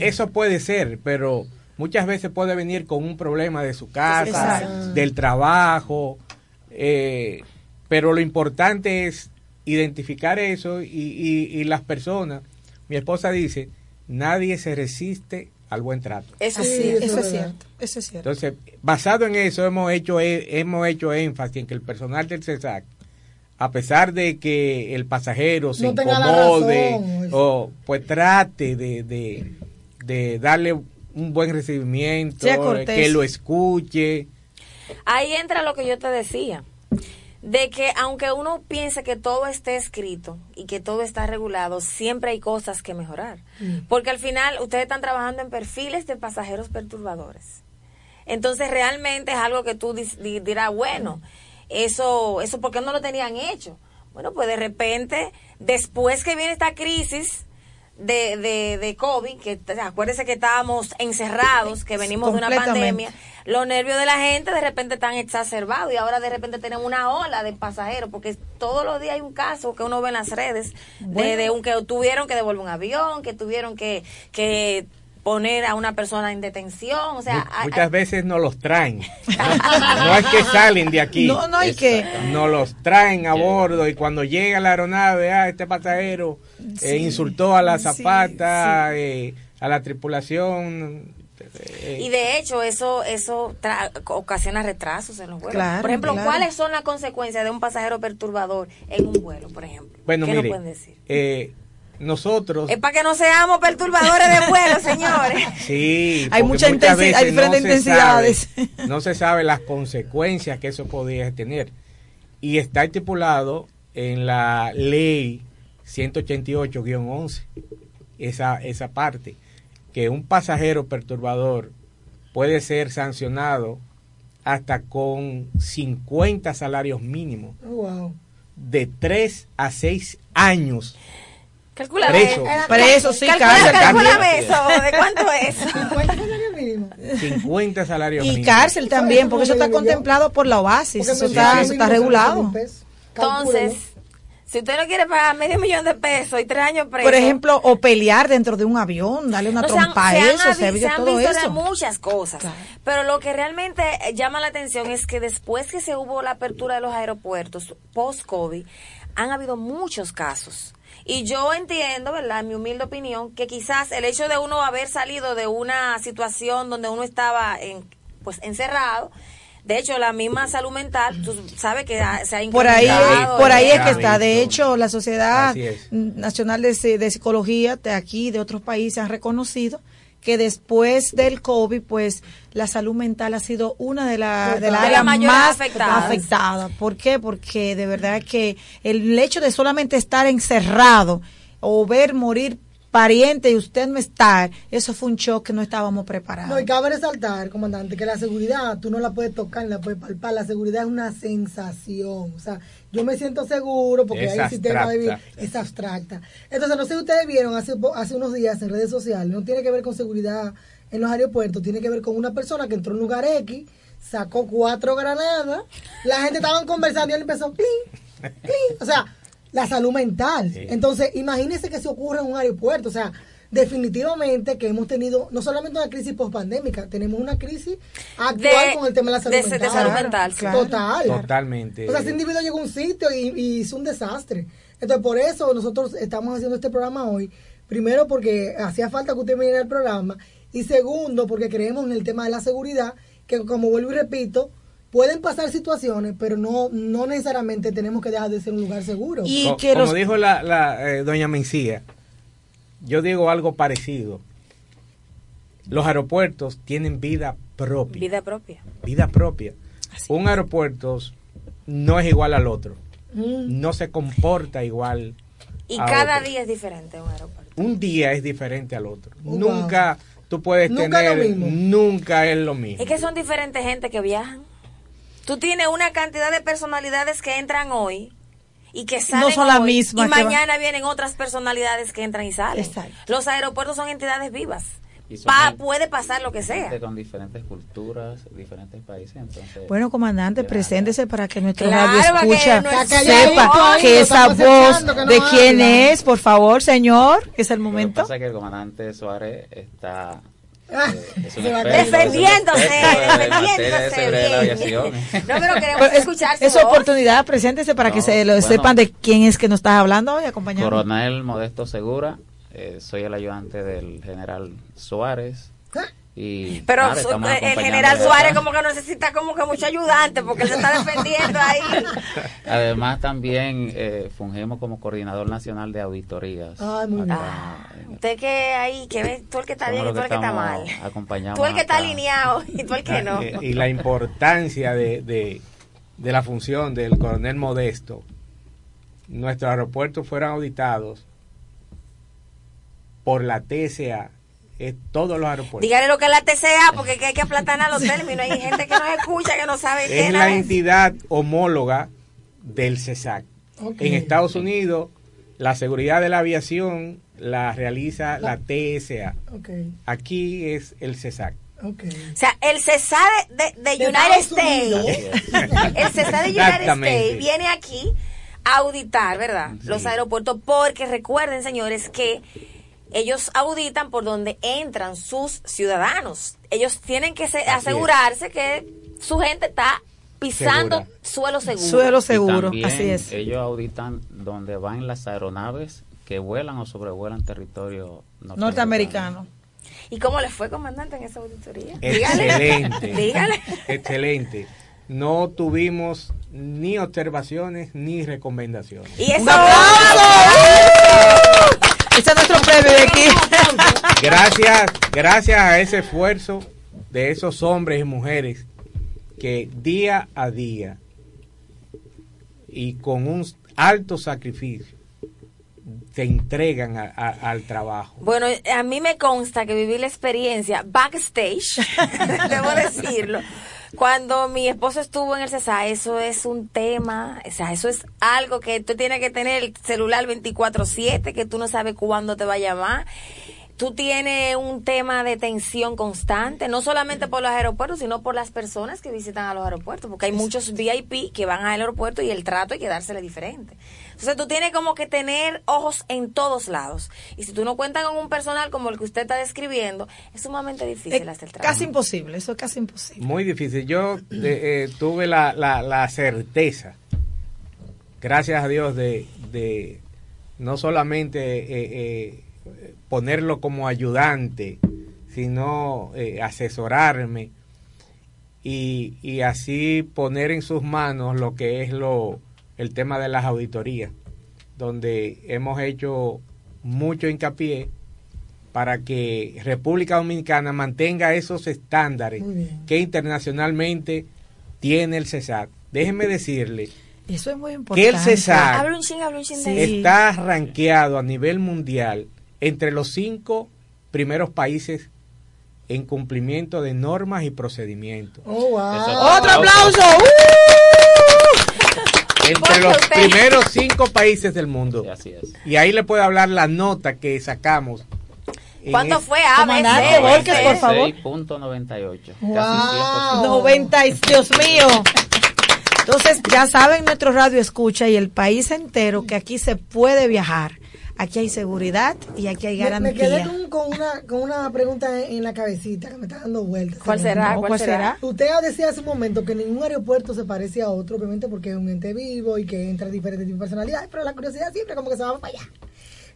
Eso puede ser, pero muchas veces puede venir con un problema de su casa, del trabajo, eh, pero lo importante es identificar eso y, y, las personas. Mi esposa dice, nadie se resiste al buen trato. Eso, sí, eso, es cierto, eso es cierto. Entonces, basado en eso, hemos hecho, e, hemos hecho énfasis en que el personal del CESAC, a pesar de que el pasajero se incomode, o pues trate de, de, de darle un buen recibimiento, que lo escuche. Ahí entra lo que yo te decía de que aunque uno piense que todo esté escrito y que todo está regulado, siempre hay cosas que mejorar. Mm. Porque al final ustedes están trabajando en perfiles de pasajeros perturbadores. Entonces realmente es algo que tú dirás, bueno, eso, eso, ¿por qué no lo tenían hecho? Bueno, pues de repente, después que viene esta crisis, de, de, de COVID, que acuérdese que estábamos encerrados, que venimos de una pandemia, los nervios de la gente de repente están exacerbados y ahora de repente tenemos una ola de pasajeros, porque todos los días hay un caso que uno ve en las redes de, de un que tuvieron que devolver un avión, que tuvieron que, que poner a una persona en detención, o sea, muchas veces no los traen. No, es que salen de aquí. No, no hay que no los traen a bordo y cuando llega la aeronave, ah, este pasajero eh, insultó a la zapata, eh, a la tripulación. Eh, y de hecho eso eso ocasiona retrasos en los vuelos. por ejemplo, ¿cuáles son las consecuencias de un pasajero perturbador en un vuelo, por ejemplo? Bueno, ¿Qué pueden decir? Nosotros. Es para que no seamos perturbadores de vuelo, señores. Sí, hay mucha intensidad, hay diferentes intensidades. no se sabe las consecuencias que eso podría tener. Y está estipulado en la ley 188-11, esa, esa parte, que un pasajero perturbador puede ser sancionado hasta con 50 salarios mínimos. Oh, de 3 a 6 años Calcula preso. preso, sí, cárcel. Calcúlame eso, ¿de cuánto es? 50 salarios mínimos. 50 salarios mínimos. Y cárcel también, porque eso está contemplado por la OASIS, eso está, está regulado. Entonces, si usted no quiere pagar medio millón de pesos y tres años preso. Por ejemplo, o pelear dentro de un avión, darle una trompa a eso, se, se han todo visto de muchas cosas. Pero lo que realmente llama la atención es que después que se hubo la apertura de los aeropuertos post-COVID, han habido muchos casos y yo entiendo, ¿verdad? En mi humilde opinión, que quizás el hecho de uno haber salido de una situación donde uno estaba en, pues encerrado, de hecho, la misma salud mental, tú sabes que se ha Por ahí, por ahí es que está. De hecho, la Sociedad Nacional de, de Psicología de aquí, de otros países, han reconocido que después del COVID, pues la salud mental ha sido una de, las de las áreas más afectadas. Afectada. ¿Por qué? Porque de verdad que el hecho de solamente estar encerrado o ver morir pariente y usted no estar, eso fue un shock que no estábamos preparados. No, y cabe resaltar, comandante, que la seguridad tú no la puedes tocar, la puedes palpar, la seguridad es una sensación, o sea, yo me siento seguro porque hay un sistema de vida, es abstracta. Entonces, no sé si ustedes vieron hace, hace unos días en redes sociales, no tiene que ver con seguridad en los aeropuertos, tiene que ver con una persona que entró en un lugar X, sacó cuatro granadas, la gente estaba conversando y él empezó, o sea, la salud mental. Entonces, imagínense que se ocurre en un aeropuerto, o sea, definitivamente que hemos tenido no solamente una crisis pospandémica, tenemos una crisis actual con el tema de la salud mental. De salud mental, Total. Totalmente. O sea, ese individuo llegó a un sitio y, y, hizo un desastre. Entonces, por eso nosotros estamos haciendo este programa hoy. Primero, porque hacía falta que usted viniera al programa. Y segundo, porque creemos en el tema de la seguridad, que como vuelvo y repito, pueden pasar situaciones, pero no no necesariamente tenemos que dejar de ser un lugar seguro. Y como dijo la, eh, doña Mencía, yo digo algo parecido. Los aeropuertos tienen vida propia. Vida propia. Vida propia. Un aeropuerto no es igual al otro. Mm. No se comporta igual. Y cada día es diferente un aeropuerto. Un día es diferente al otro. Oh, nunca tú puedes tener, nunca es lo mismo. Es que son diferentes gente que viajan. Tú tienes una cantidad de personalidades que entran hoy y que salen no son la misma y mañana vienen otras personalidades que entran y salen. Los aeropuertos son entidades vivas. Puede pasar lo que sea. Con diferentes culturas, diferentes países. Entonces, bueno, comandante, preséntese para que nuestro radio escucha sepa que esa voz de quién es, por favor, señor, que es el momento. Lo que pasa es que el comandante Suárez está defendiéndose, defendiéndose. No, pero queremos escuchar su Esa oportunidad, preséntese para que se lo sepan de quién es que nos estás hablando hoy, acompañando. Coronel Modesto Segura, eh, soy el ayudante del general Suárez. Y, pero el general Suárez como que necesita como que mucho ayudante porque se está defendiendo ahí. Además también eh, fungimos como coordinador nacional de auditorías. Ay, muy bien. usted que ahí, que ve, tú el que está bien y tú el que está mal. Tú el que está alineado y tú el que no. Y, la importancia de, de, de la función del coronel Modesto, nuestros aeropuertos fueron auditados por la TSA es todos los aeropuertos. Dígale lo que es la TCA, porque hay que aplatanar los términos. Hay gente que nos escucha que no sabe qué es. la entidad homóloga del CESAC. En Estados Unidos, la seguridad de la aviación la realiza la TSA. Aquí es el CESAC. O sea, el CESAC de, de, United States, el CESAC de United States viene aquí a auditar, ¿verdad? Los aeropuertos, porque recuerden, señores, que ellos auditan por donde entran sus ciudadanos. Ellos tienen que asegurarse que su gente está pisando suelo seguro. Suelo seguro, así es. Ellos auditan donde van las aeronaves que vuelan o sobrevuelan territorio norteamericano. ¿Y cómo les fue, comandante, en esa auditoría? Excelente. Dígale. Excelente. No tuvimos ni observaciones ni recomendaciones. ¡Y eso! Ese es nuestro premio de aquí. Gracias, gracias a ese esfuerzo de esos hombres y mujeres que día a día y con un alto sacrificio se entregan al trabajo. Bueno, a mí me consta que viví la experiencia backstage, debo decirlo, cuando mi esposo estuvo en el CESA, eso es un tema, o sea, eso es algo que tú tienes que tener el celular 24/7, que tú no sabes cuándo te va a llamar. Tú tienes un tema de tensión constante, no solamente por los aeropuertos, sino por las personas que visitan a los aeropuertos, porque hay muchos VIP que van al aeropuerto y el trato hay que dársele diferente. Entonces tú tienes como que tener ojos en todos lados. Y si tú no cuentas con un personal como el que usted está describiendo, es sumamente difícil hacer el trabajo. Casi imposible, eso es casi imposible. Muy difícil. Yo eh, eh, tuve la, la, certeza, gracias a Dios, de, de no solamente eh, ponerlo como ayudante, sino asesorarme y, y así poner en sus manos lo que es lo el tema de las auditorías, donde hemos hecho mucho hincapié para que República Dominicana mantenga esos estándares que internacionalmente tiene el CESAT. Déjenme decirle Eso es muy importante. que el CESAT está rankeado a nivel mundial entre los cinco primeros países en cumplimiento de normas y procedimientos. Oh, ¡Otro aplauso! Entre los primeros cinco países del mundo. Y ahí le puedo hablar la nota que sacamos. ¿Cuánto fue? B, por favor. 6.98. Wow. 90, Dios mío. Entonces, ya saben nuestro radio escucha y el país entero que aquí se puede viajar aquí hay seguridad y aquí hay garantía. Me, quedé con, una, con una pregunta en, la cabecita que me está dando vueltas. ¿Cuál será? ¿Cuál, será? Usted decía hace un momento que ningún aeropuerto se parece a otro, obviamente porque es un ente vivo y que entra diferentes tipos de personalidades, pero la curiosidad siempre como que se va para allá.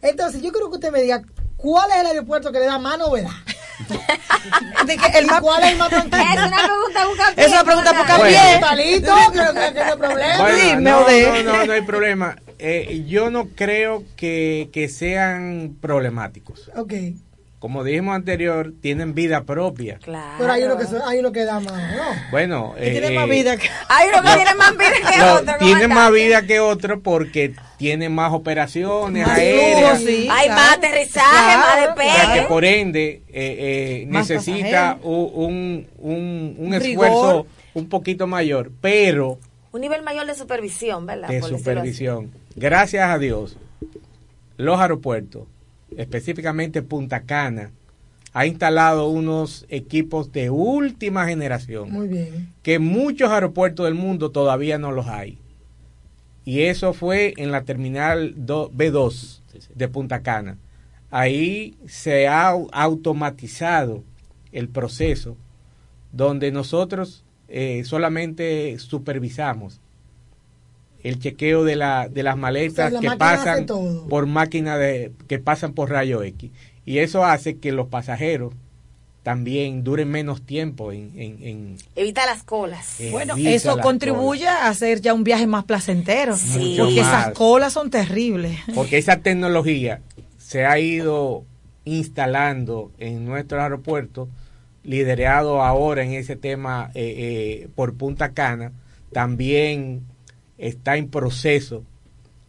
Entonces, yo creo que usted me diga, ¿cuál es el aeropuerto que le da más novedad? de que el ¿Cuál es el más tranquilo? Es una pregunta Es una pregunta por cambiar. Talito, creo que no hay problema. Bueno, no, no, no, no hay problema. Eh, yo no creo que, que sean problemáticos. Ok como dijimos anterior, tienen vida propia. Claro. Pero hay uno que, hay uno que da más, ¿no? Bueno, eh, tiene más vida que... Hay uno que tiene más vida que otro. Tiene más vida que otro porque tiene más operaciones aéreas. hay más aterrizaje, más despegue. que por ende eh, eh, necesita un, un, un esfuerzo un poquito mayor, pero... Un nivel mayor de supervisión, ¿verdad? De supervisión. Gracias a Dios, los aeropuertos específicamente Punta Cana, ha instalado unos equipos de última generación. Muy bien. Que muchos aeropuertos del mundo todavía no los hay. Y eso fue en la terminal B2 de Punta Cana. Ahí se ha automatizado el proceso donde nosotros eh, solamente supervisamos el chequeo de, la, de las maletas que pasan por máquina de que pasan por rayo X y eso hace que los pasajeros también duren menos tiempo en... en, Evita las colas. bueno, eso contribuye a hacer ya un viaje más placentero. Sí. Porque esas colas son terribles. Porque esa tecnología se ha ido instalando en nuestros aeropuertos, liderado ahora en ese tema eh, eh, por Punta Cana, también está en proceso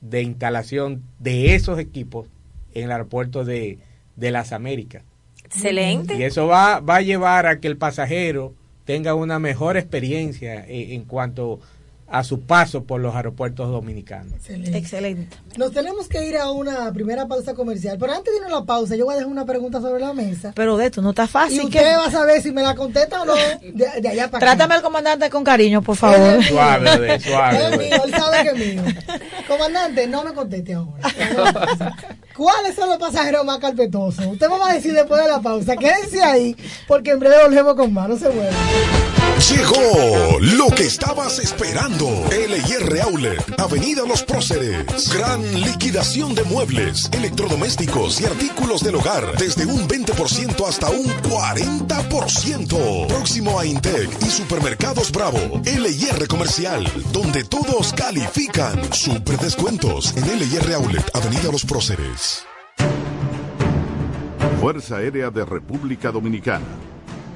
de instalación de esos equipos en el aeropuerto de, de las Américas. Excelente. Y eso va, va a llevar a que el pasajero tenga una mejor experiencia en, en cuanto a su paso por los aeropuertos dominicanos. Excelente. Nos tenemos que ir a una primera pausa comercial, pero antes de ir a la pausa, yo voy a dejar una pregunta sobre la mesa. Pero de esto no está fácil. Y usted va a saber si me la contesta o no de, allá para Trátame al comandante con cariño, por favor. Suave, suave. Es mío, él sabe que es mío. Comandante, no me conteste ahora. ¿Cuáles son los pasajeros más carpetosos? Usted me va a decir después de la pausa. Quédense ahí, porque en breve volvemos con más. No se vuelvan. Llegó lo que estabas esperando. LIR Outlet, Avenida Los Próceres. Gran liquidación de muebles, electrodomésticos y artículos del hogar. Desde un 20% hasta un 40%. Próximo a Intec y Supermercados Bravo. LIR Comercial, donde todos califican. Super descuentos en LIR Outlet, Avenida Los Próceres. Fuerza Aérea de República Dominicana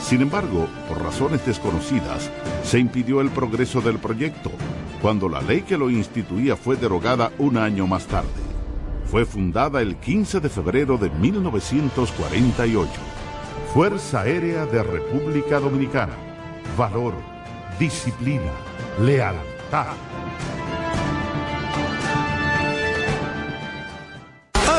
Sin embargo, por razones desconocidas, se impidió el progreso del proyecto cuando la ley que lo instituía fue derogada un año más tarde. Fue fundada el 15 de febrero de 1948. Fuerza Aérea de República Dominicana. Valor, disciplina, lealtad.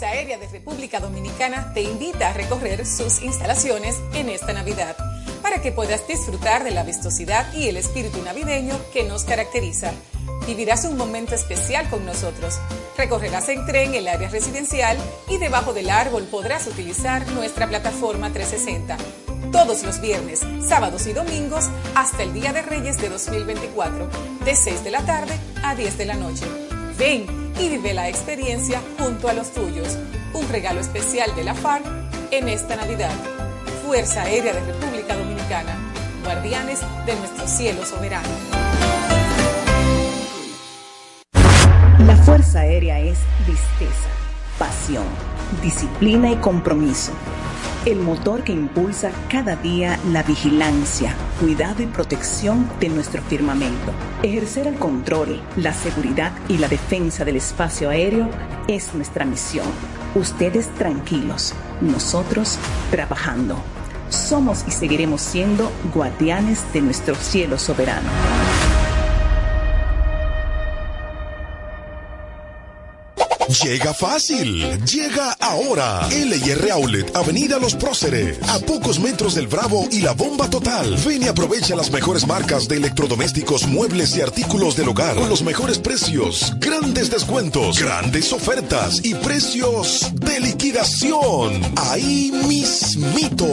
Fuerza Aérea de República Dominicana te invita a recorrer sus instalaciones en esta Navidad para que puedas disfrutar de la vistosidad y el espíritu navideño que nos caracteriza. Vivirás un momento especial con nosotros. Recorrerás en tren el área residencial y debajo del árbol podrás utilizar nuestra plataforma 360 todos los viernes, sábados y domingos hasta el Día de Reyes de 2024, de 6 de la tarde a 10 de la noche. Ven y vive la experiencia junto a los tuyos. Un regalo especial de la FARC en esta Navidad. Fuerza Aérea de República Dominicana, guardianes de nuestro cielo soberano. La Fuerza Aérea es tristeza, pasión, disciplina y compromiso el motor que impulsa cada día la vigilancia, cuidado y protección de nuestro firmamento. Ejercer el control, la seguridad y la defensa del espacio aéreo es nuestra misión. Ustedes tranquilos, nosotros trabajando. Somos y seguiremos siendo guardianes de nuestro cielo soberano. Llega fácil. Llega ahora. LIR Outlet, Avenida Los Próceres. A pocos metros del Bravo y la Bomba Total. Ven y aprovecha las mejores marcas de electrodomésticos, muebles y artículos del hogar con los mejores precios, grandes descuentos, grandes ofertas y precios de liquidación. Ahí mismito.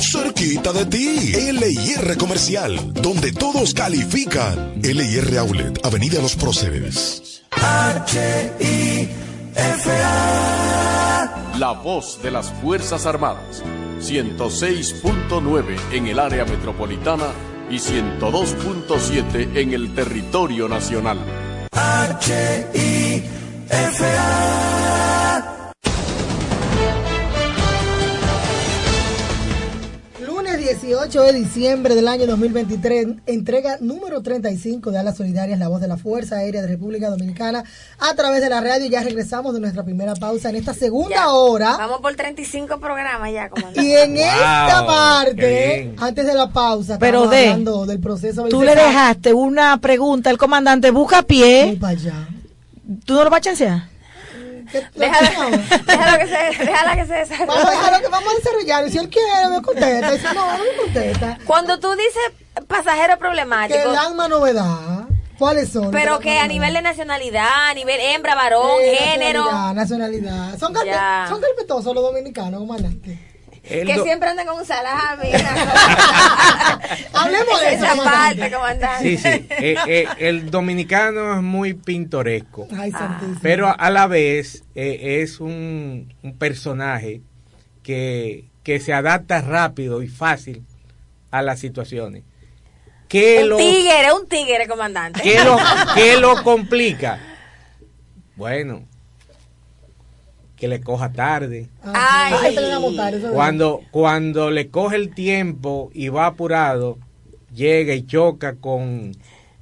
Cerquita de ti. LIR Comercial, donde todos califican. LIR Outlet, Avenida Los Próceres. La voz de las Fuerzas Armadas. 106.9 en el área metropolitana y 102.7 en el territorio nacional. Lunes 18 de diciembre del año 2023, entrega número 35 de Alas Solidarias, la voz de la Fuerza Aérea de República Dominicana, a través de la radio. Ya regresamos de nuestra primera pausa en esta segunda hora. Vamos por 35 programas ya, comandante. Y en esta parte, antes de la pausa, Pero de, hablando del proceso. Tú le dejaste una pregunta al comandante Busca Pie. ¿Tú no lo vas a chancear? Déjalo, déjalo que se, déjala que se desarrolle. Vamos que vamos a desarrollar. Si él quiere, me contesta. Y si no, no me contesta. Cuando tú dices pasajero problemático. Que dan más novedad. ¿Cuáles son? Pero que a nivel de nacionalidad, a nivel hembra, varón, Eh, género. Nacionalidad, nacionalidad. Son, carpe- son carpetosos los dominicanos, comandante. El que do- siempre andan con un salami. Hablemos de eso, Esa parte, comandante. Sí, sí. Eh, eh, el dominicano es muy pintoresco. Ay, santísimo. Pero a la vez eh, es un, un personaje que, que se adapta rápido y fácil a las situaciones. ¿Qué un lo, tigre, un tigre, comandante. qué lo, qué lo complica? Bueno, que le coja tarde. Ah. Ay. Ay, Cuando, cuando le coge el tiempo y va apurado, llega y choca con,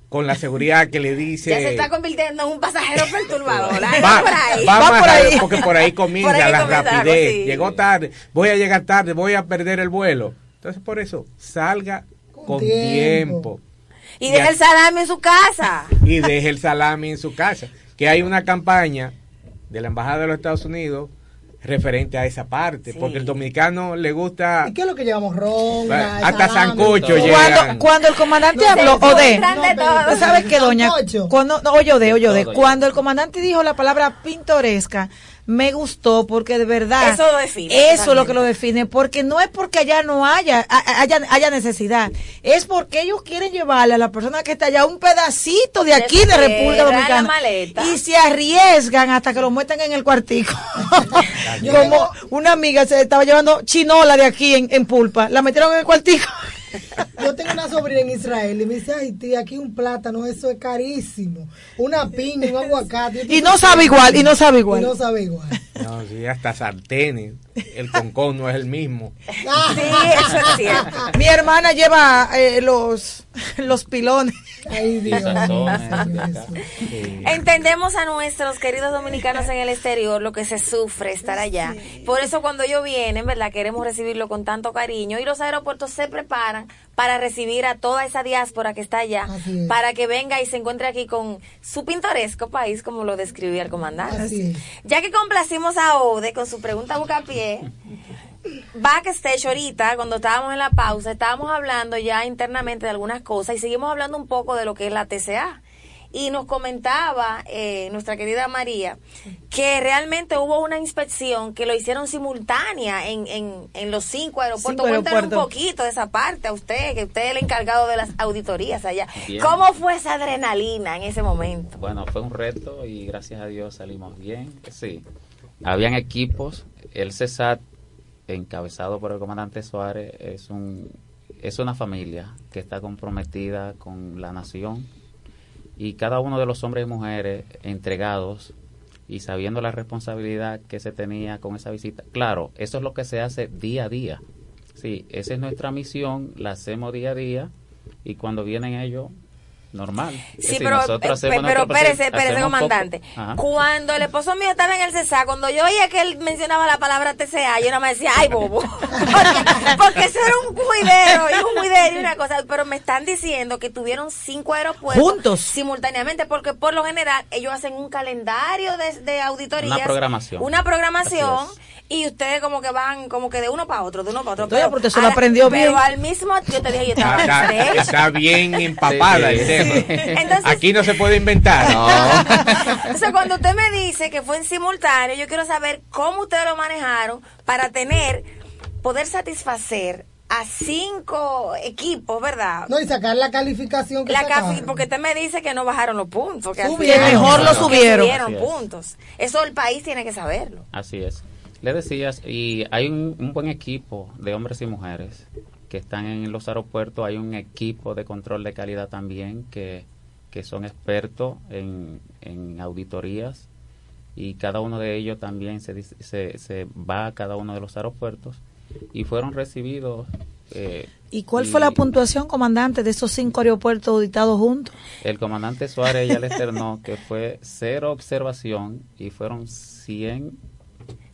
con la seguridad que le dice... Ya se está convirtiendo en un pasajero perturbador. Va, va por ahí. va por ahí. porque por ahí comienza Por ahí la comienza rapidez. sí. Llegó tarde, voy a llegar tarde, voy a perder el vuelo. Entonces por eso, salga con, tiempo. tiempo. Y deja el salami en su casa. y deje el salami en su casa. Que hay una campaña de la Embajada de los Estados Unidos referente a esa parte, Sí. porque el dominicano le gusta... ¿Y qué es lo que llevamos? Ron, Hasta sancocho. Cuando, cuando el comandante No, habló, Ode. ¿tú ¿sabes qué, doña? Cuando, no, oye, Ode, oye, Ode, cuando el comandante dijo la palabra pintoresca, me gustó porque de verdad Eso lo define, eso es lo que lo define porque no es porque allá no haya haya, haya necesidad es porque ellos quieren llevarle a la persona que está allá un pedacito de aquí de República Dominicana maleta. y se arriesgan hasta que lo metan en el cuartico. Como una amiga se estaba llevando chinola de aquí en, en pulpa la metieron en el cuartico Yo tengo una sobrina en Israel y me dice, ay tía, aquí un plátano, eso es carísimo. Una piña, un aguacate. y no sabe igual y no sabe Y igual no sabe igual. No, sí, hasta sartenes. El concón no es el mismo. Sí, eso es cierto. Mi hermana lleva eh, los, los pilones. Ay, Dios. Entendemos a nuestros queridos dominicanos en el exterior lo que se sufre estar allá. Por eso cuando ellos vienen, ¿verdad? Queremos recibirlo con tanto cariño y los aeropuertos se preparan para recibir a toda esa diáspora que está allá, es. para que venga y se encuentre aquí con su pintoresco país, como lo describía el comandante. Así es. Ya que complacimos a Ode con su pregunta bucapié, backstage ahorita, cuando estábamos en la pausa, estábamos hablando ya internamente de algunas cosas y seguimos hablando un poco de lo que es la TCA. Y nos comentaba eh, nuestra querida María que realmente hubo una inspección que lo hicieron simultánea en, en, en los cinco aeropuertos. Cinco Cuéntanos un poquito de esa parte a usted, que usted es el encargado de las auditorías allá. Bien. ¿Cómo fue esa adrenalina en ese momento? Bueno, fue un reto y gracias a Dios salimos bien. Sí, habían equipos. El CESAT, encabezado por el comandante Suárez, es, un, es una familia que está comprometida con la nación y cada uno de los hombres y mujeres entregados y sabiendo la responsabilidad que se tenía con esa visita. Claro, eso es lo que se hace día a día. Sí, esa es nuestra misión, la hacemos día a día y cuando vienen ellos normal. Sí, pero, eh, pero espérese, espérese, comandante. Cuando el esposo mío estaba en el CESA, cuando yo oía que él mencionaba la palabra TCA, yo no me decía, ay, bobo. porque, eso era un juidero y un juidero y una cosa. Pero me están diciendo que tuvieron cinco aeropuertos juntos simultáneamente, porque por lo general ellos hacen un calendario de, de auditorías. Una programación. Una programación y ustedes como que van como que de uno para otro, de uno para otro. pero, porque se lo aprendió bien. Pero al mismo yo te dije, yo estaba está, está, bien empapada el tema. Entonces, Aquí no se puede inventar. No. Entonces, cuando usted me dice que fue en simultáneo, yo quiero saber cómo ustedes lo manejaron para tener, poder satisfacer a cinco equipos, ¿verdad? No, y sacar la calificación que la Porque usted me dice que no bajaron los puntos. Que, mejor lo subieron. subieron puntos. Eso el país tiene que saberlo. Así es. Le decías, y hay un, buen equipo de hombres y mujeres que están en los aeropuertos, hay un equipo de control de calidad también que, que son expertos en, en auditorías y cada uno de ellos también se, se, se va a cada uno de los aeropuertos y fueron recibidos. Eh, ¿Y cuál fue la puntuación, comandante, de esos cinco aeropuertos auditados juntos? El comandante Suárez ya le externó que fue cero observación y fueron 100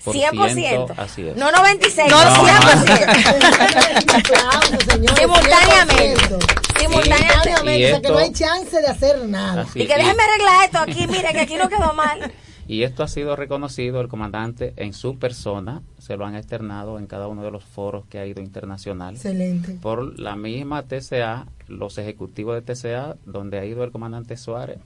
100%. Así es. No 96, no, 100%. Simultáneamente. Simultáneamente. o que no hay chance de hacer nada. y que déjeme arreglar esto aquí, mire que aquí no quedó mal. Y esto ha sido reconocido el comandante en su persona, se lo han externado en cada uno de los foros que ha ido internacional. Excelente. Por la misma TCA, los ejecutivos de TCA, donde ha ido el comandante Suárez,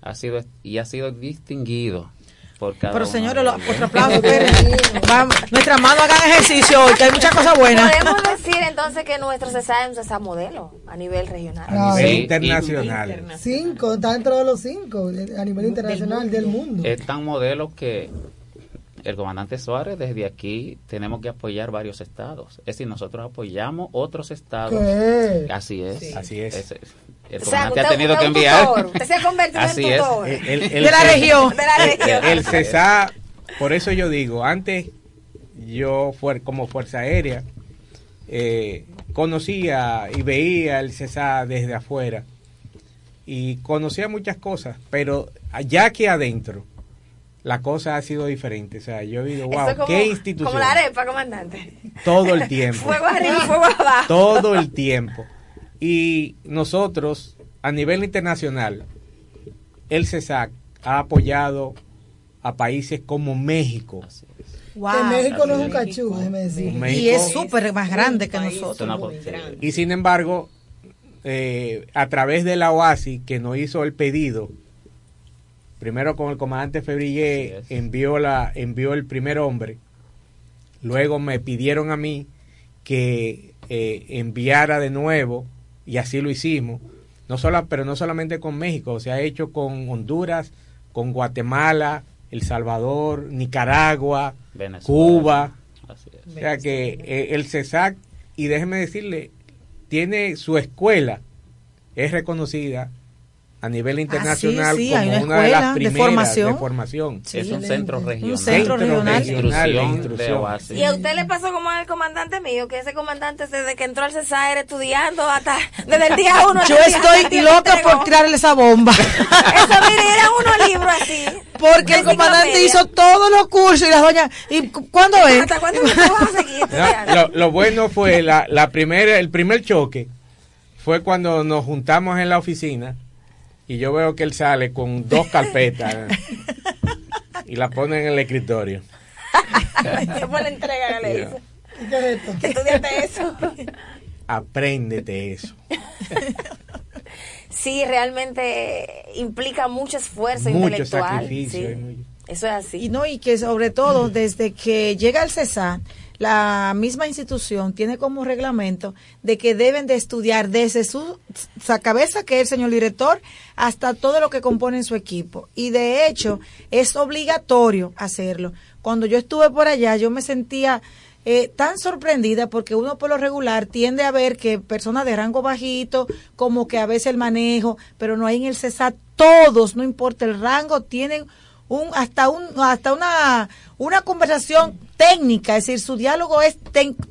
ha sido y ha sido distinguido pero señores, otro aplauso. nuestras manos hagan ejercicio que hay muchas cosas buenas. Podemos decir entonces que nuestro CESA es modelo a nivel regional. A nivel internacional. Cinco, está dentro de los cinco a nivel internacional del mundo. Es tan modelo que el comandante Suárez, desde aquí tenemos que apoyar varios estados. Es decir, nosotros apoyamos otros estados. Así es. Así es. El comandante ha tenido que enviar. Usted se ha convertido Así en tutor. Es. de la región. De la región. El CESA, por eso yo digo, antes yo fue como Fuerza Aérea, eh, conocía y veía el CESA desde afuera y conocía muchas cosas, pero allá aquí adentro la cosa ha sido diferente. O sea, yo he visto, wow, qué institución. Como la arepa, comandante. Todo el tiempo. fuego arriba, fuego abajo. Todo el tiempo. Y nosotros, a nivel internacional, el CESAC ha apoyado a países como México. Wow. México no es un cachú, déjeme decir. y es súper más grande que nosotros. Y sin embargo, eh, a través de la OASI, que nos hizo el pedido, primero con el comandante Febrillé, envió, la, envió el primer hombre, luego me pidieron a mí que eh, enviara de nuevo y así lo hicimos. No solo, pero no solamente con México, se ha hecho con Honduras, con Guatemala, El Salvador, Nicaragua, Cuba. O sea que eh, el CESAC, y déjeme decirle, tiene su escuela, es reconocida a nivel ah, internacional como una, de las primeras de formación. es un centro regional. Un centro, regional. De y a usted le pasó como al comandante mío, que ese comandante desde que entró al CESAR estudiando hasta desde el día uno. Yo estoy loca por tirarle esa bomba. Eso, mire, era unos libros así. Porque el comandante hizo todos los cursos y las doñas. ¿Y cuándo es? ¿Hasta cuándo vamos a seguir lo, lo, bueno fue la, la primera, el primer choque fue cuando nos juntamos en la oficina y yo veo que él sale con dos carpetas y la pone en el escritorio. ¿Qué fue la entrega? ¿Qué es esto? Estudiate eso. Apréndete eso. Sí, realmente implica mucho esfuerzo mucho intelectual. Sacrificio, Eso es así. Y no, y que sobre todo desde que llega el CESAR, la misma institución tiene como reglamento de que deben de estudiar desde su, cabeza, que es el señor director, hasta todo lo que compone su equipo. Y de hecho, es obligatorio hacerlo. Cuando yo estuve por allá, yo me sentía eh, tan sorprendida porque uno por lo regular tiende a ver que personas de rango bajito, como que a veces el manejo, pero no hay en el CESAT, todos, no importa el rango, tienen un hasta un hasta una una conversación técnica, es decir, su diálogo es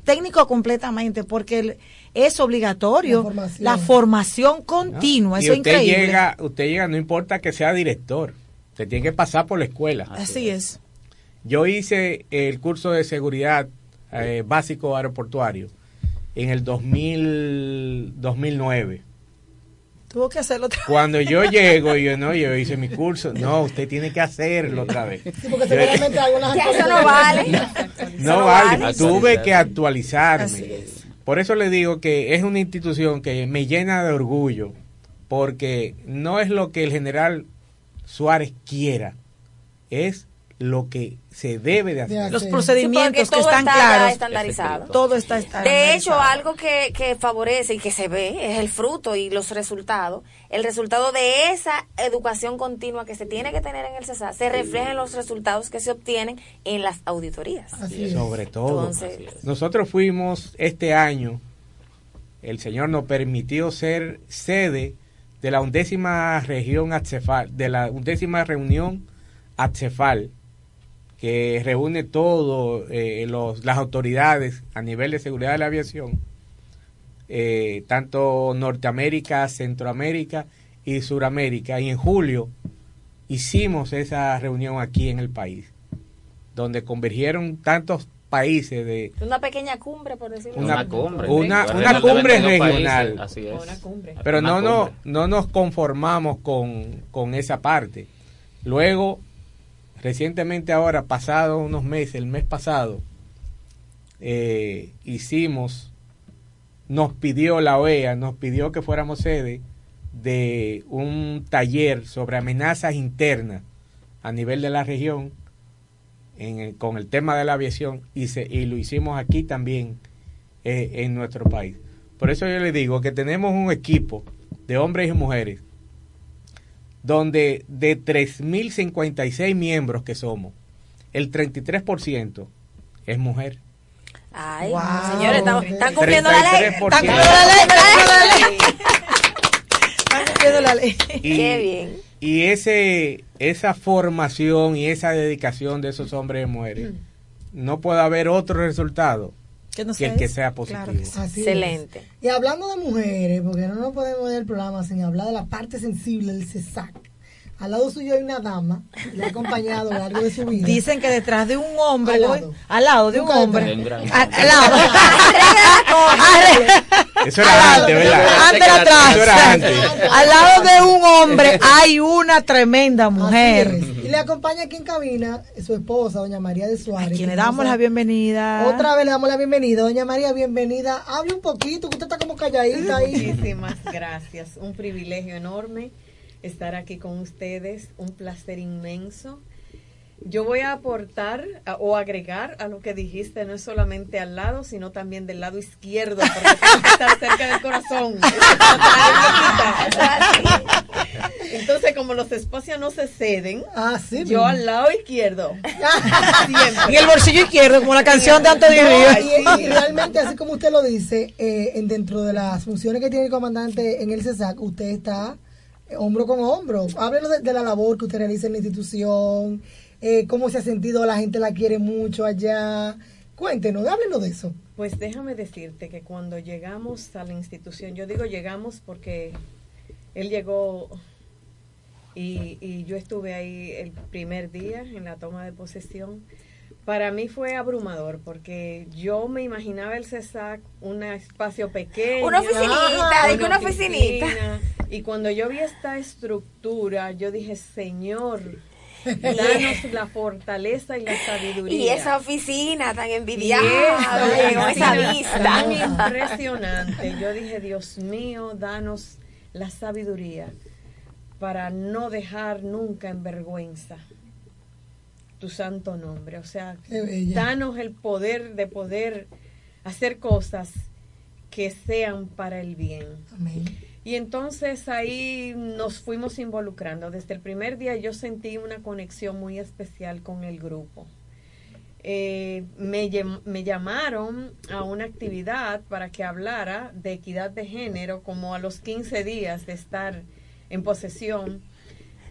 técnico completamente, porque es obligatorio la formación, continua. Eso usted Llega, usted llega, no importa que sea director, usted tiene que pasar por la escuela. Así, es. Yo hice el curso de seguridad eh, básico aeroportuario en el 2000, 2009. Tuvo que hacerlo otra vez. Cuando yo llego, yo no, yo hice mi curso. No, usted tiene que hacerlo otra vez. Sí, porque seguramente algunas eso no vale. No, vale. Tuve que actualizarme. Por eso le digo que es una institución que me llena de orgullo, porque no es lo que el general Suárez quiera, es lo que se debe de hacer. Los procedimientos que están claros. Estandarizado. Todo está estandarizado. De hecho, algo que, que favorece y que se ve es el fruto y los resultados. El resultado de esa educación continua que se tiene que tener en el CESA se refleja en los resultados que se obtienen en las auditorías. Sobre todo. nosotros fuimos este año, el Señor nos permitió ser sede de la undécima región Atzefal, de la undécima reunión Atzefal que reúne todo eh, las autoridades a nivel de seguridad de la aviación, eh, tanto Norteamérica, Centroamérica y Suramérica. Y en julio hicimos esa reunión aquí en el país, donde convergieron tantos países de una pequeña cumbre por decirlo una, cumbre una, cumbre regional. pero no no no nos conformamos con, con esa parte. Luego Recientemente ahora, pasado unos meses, el mes pasado, eh, hicimos, nos pidió la OEA, nos pidió que fuéramos sede de un taller sobre amenazas internas a nivel de la región con el tema de la aviación y, se, y lo hicimos aquí también eh, en nuestro país. Por eso yo le digo que tenemos un equipo de hombres y mujeres donde de 3.056 miembros que somos, el 33% es mujer. Ay, señores, están, cumpliendo la ley. Están cumpliendo la ley. Están cumpliendo la ley. Y, Qué bien. Y ese, esa formación y esa dedicación de esos hombres y mujeres, mm. no puede haber otro resultado que, no sea que, sea positivo. Excelente. Y hablando de mujeres, porque no nos podemos ver el programa sin hablar de la parte sensible del CESAC. Al lado suyo hay una dama le ha acompañado a lo largo de su vida. Dicen que detrás de un hombre, al lado, de un hombre. Al, lado. Eso era antes, ¿verdad? Antes atrás. Eso era antes. Al lado de un hombre hay una tremenda mujer. Y le acompaña aquí en cabina su esposa, doña María de Suárez. A quien le damos la bienvenida. Otra vez le damos la bienvenida. Doña María, bienvenida. Hable un poquito, que usted está como calladita ahí. Muchísimas gracias. Un privilegio enorme estar aquí con ustedes, un placer inmenso. Yo voy a aportar o agregar a lo que dijiste, no es solamente al lado, sino también del lado izquierdo, porque estar cerca del corazón. Entonces, como los espacios no se ceden, ah, yo al lado izquierdo. Y el bolsillo izquierdo, como la canción de antes de y, realmente, así como usted lo dice, eh, dentro de las funciones que tiene el comandante en el CESAC, usted está hombro con hombro. Háblenos de, la labor que usted realiza en la institución, eh, cómo se ha sentido, la gente la quiere mucho allá. Cuéntenos, háblenos de eso. Pues déjame decirte que cuando llegamos a la institución, yo digo llegamos porque él llegó y, y yo estuve ahí el primer día en la toma de posesión para mí fue abrumador porque yo me imaginaba el CESAC un espacio pequeño. Una oficinita, una, una oficinita. Y cuando yo vi esta estructura, yo dije, Señor, danos la fortaleza y la sabiduría. Y esa oficina tan envidiada, esa vista. Tan impresionante. Yo dije, Dios mío, danos la sabiduría para no dejar nunca en vergüenza tu santo nombre. O sea, danos el poder de poder hacer cosas que sean para el bien. Y entonces ahí nos fuimos involucrando. Desde el primer día yo sentí una conexión muy especial con el grupo. Eh, me, me, llamaron a una actividad para que hablara de equidad de género como a los 15 días de estar en posesión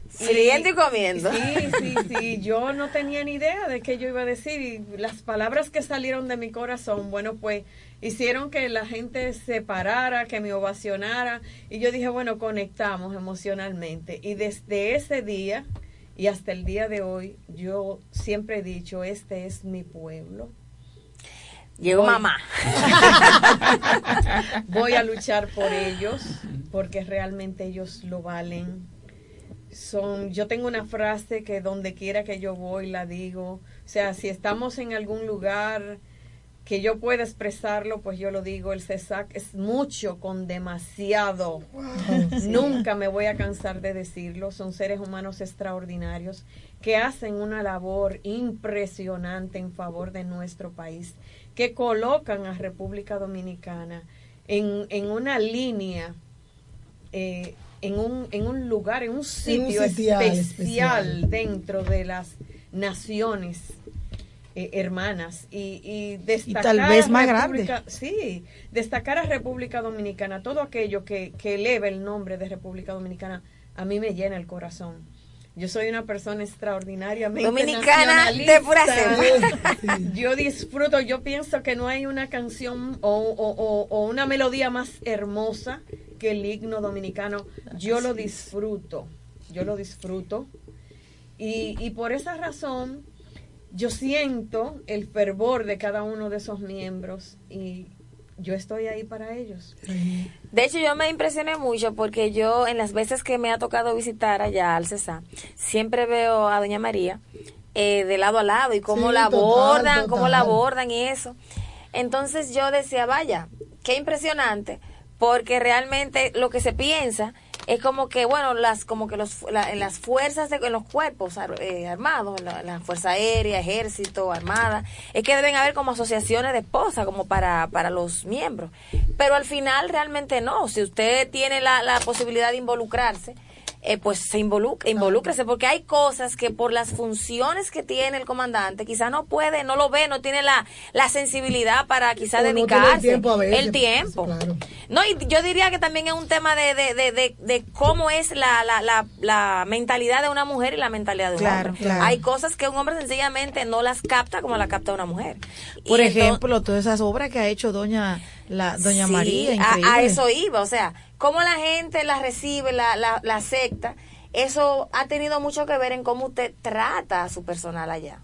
Friendo y comiendo. Sí, sí, sí. Yo no tenía ni idea de qué yo iba a decir. Y las palabras que salieron de mi corazón, bueno, pues hicieron que la gente se parara, que me ovacionara. Y yo dije, bueno, conectamos emocionalmente. Y desde ese día y hasta el día de hoy, yo siempre he dicho, este es mi pueblo. Llegó mamá. Voy a luchar por ellos porque realmente ellos lo valen son, yo tengo una frase que donde quiera que yo voy la digo, o sea, si estamos en algún lugar que yo pueda expresarlo, pues yo lo digo, el CESAC es mucho con demasiado. Nunca me voy a cansar de decirlo, son seres humanos extraordinarios que hacen una labor impresionante en favor de nuestro país, que colocan a República Dominicana en, en una línea eh, en un, en un lugar, en un sitio especial, dentro de las naciones eh, hermanas y, y destacar tal vez más grande. Sí, destacar a República Dominicana, todo aquello que, que eleva el nombre de República Dominicana, a mí me llena el corazón. Yo soy una persona extraordinariamente dominicana de pura Yo disfruto, yo pienso que no hay una canción o, o, o, una melodía más hermosa que el himno dominicano. Yo lo disfruto, yo lo disfruto. Y, y por esa razón, yo siento el fervor de cada uno de esos miembros y, yo estoy ahí para ellos. De hecho, yo me impresioné mucho porque yo en las veces que me ha tocado visitar allá al CESA, siempre veo a Doña María eh, de lado a lado y cómo la abordan, cómo la abordan y eso. Entonces yo decía, vaya, qué impresionante, porque realmente lo que se piensa es como que, bueno, las como que los, las fuerzas, de, en los cuerpos eh, armados, la, Fuerza Aérea, Ejército, Armada, es que deben haber como asociaciones de esposas, como para, para los miembros. Pero al final realmente no. Si usted tiene la, la posibilidad de involucrarse, eh, pues se involucre, involúcrese, porque hay cosas que por las funciones que tiene el comandante, quizás no puede, no lo ve, no tiene la, la sensibilidad para quizás dedicarse. el tiempo. No, y yo diría que también es un tema de, de, de, de, cómo es la, la, la, la, mentalidad de una mujer y la mentalidad de un hombre. Hay cosas que un hombre sencillamente no las capta como la capta una mujer. Por ejemplo, todas esas obras que ha hecho doña la doña María. A, eso iba, o sea, cómo la gente la recibe, la, la, la acepta, eso ha tenido mucho que ver en cómo usted trata a su personal allá.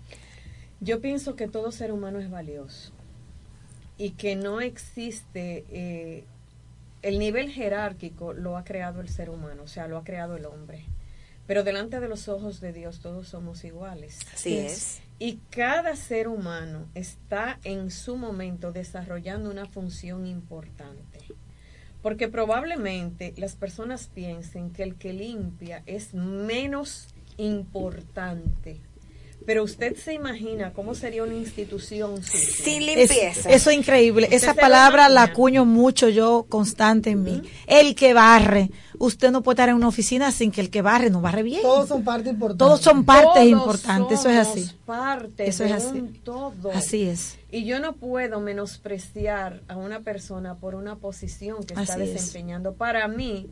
Yo pienso que todo ser humano es valioso y que no existe eh, el nivel jerárquico lo ha creado el ser humano, o sea, lo ha creado el hombre. Pero delante de los ojos de Dios todos somos iguales. Así es. Y cada ser humano está en su momento desarrollando una función importante. Porque probablemente las personas piensen que el que limpia es menos importante pero usted se imagina cómo sería una institución sin limpieza. eso es increíble. Esa palabra la acuño mucho yo constante en mí. El que barre. Usted no puede estar en una oficina sin que el que barre no barre bien. Todos son partes importantes. Todos son partes importantes. Eso es así. Parte eso es así. todo. Así es. Y yo no puedo menospreciar a una persona por una posición que está desempeñando. Para mí,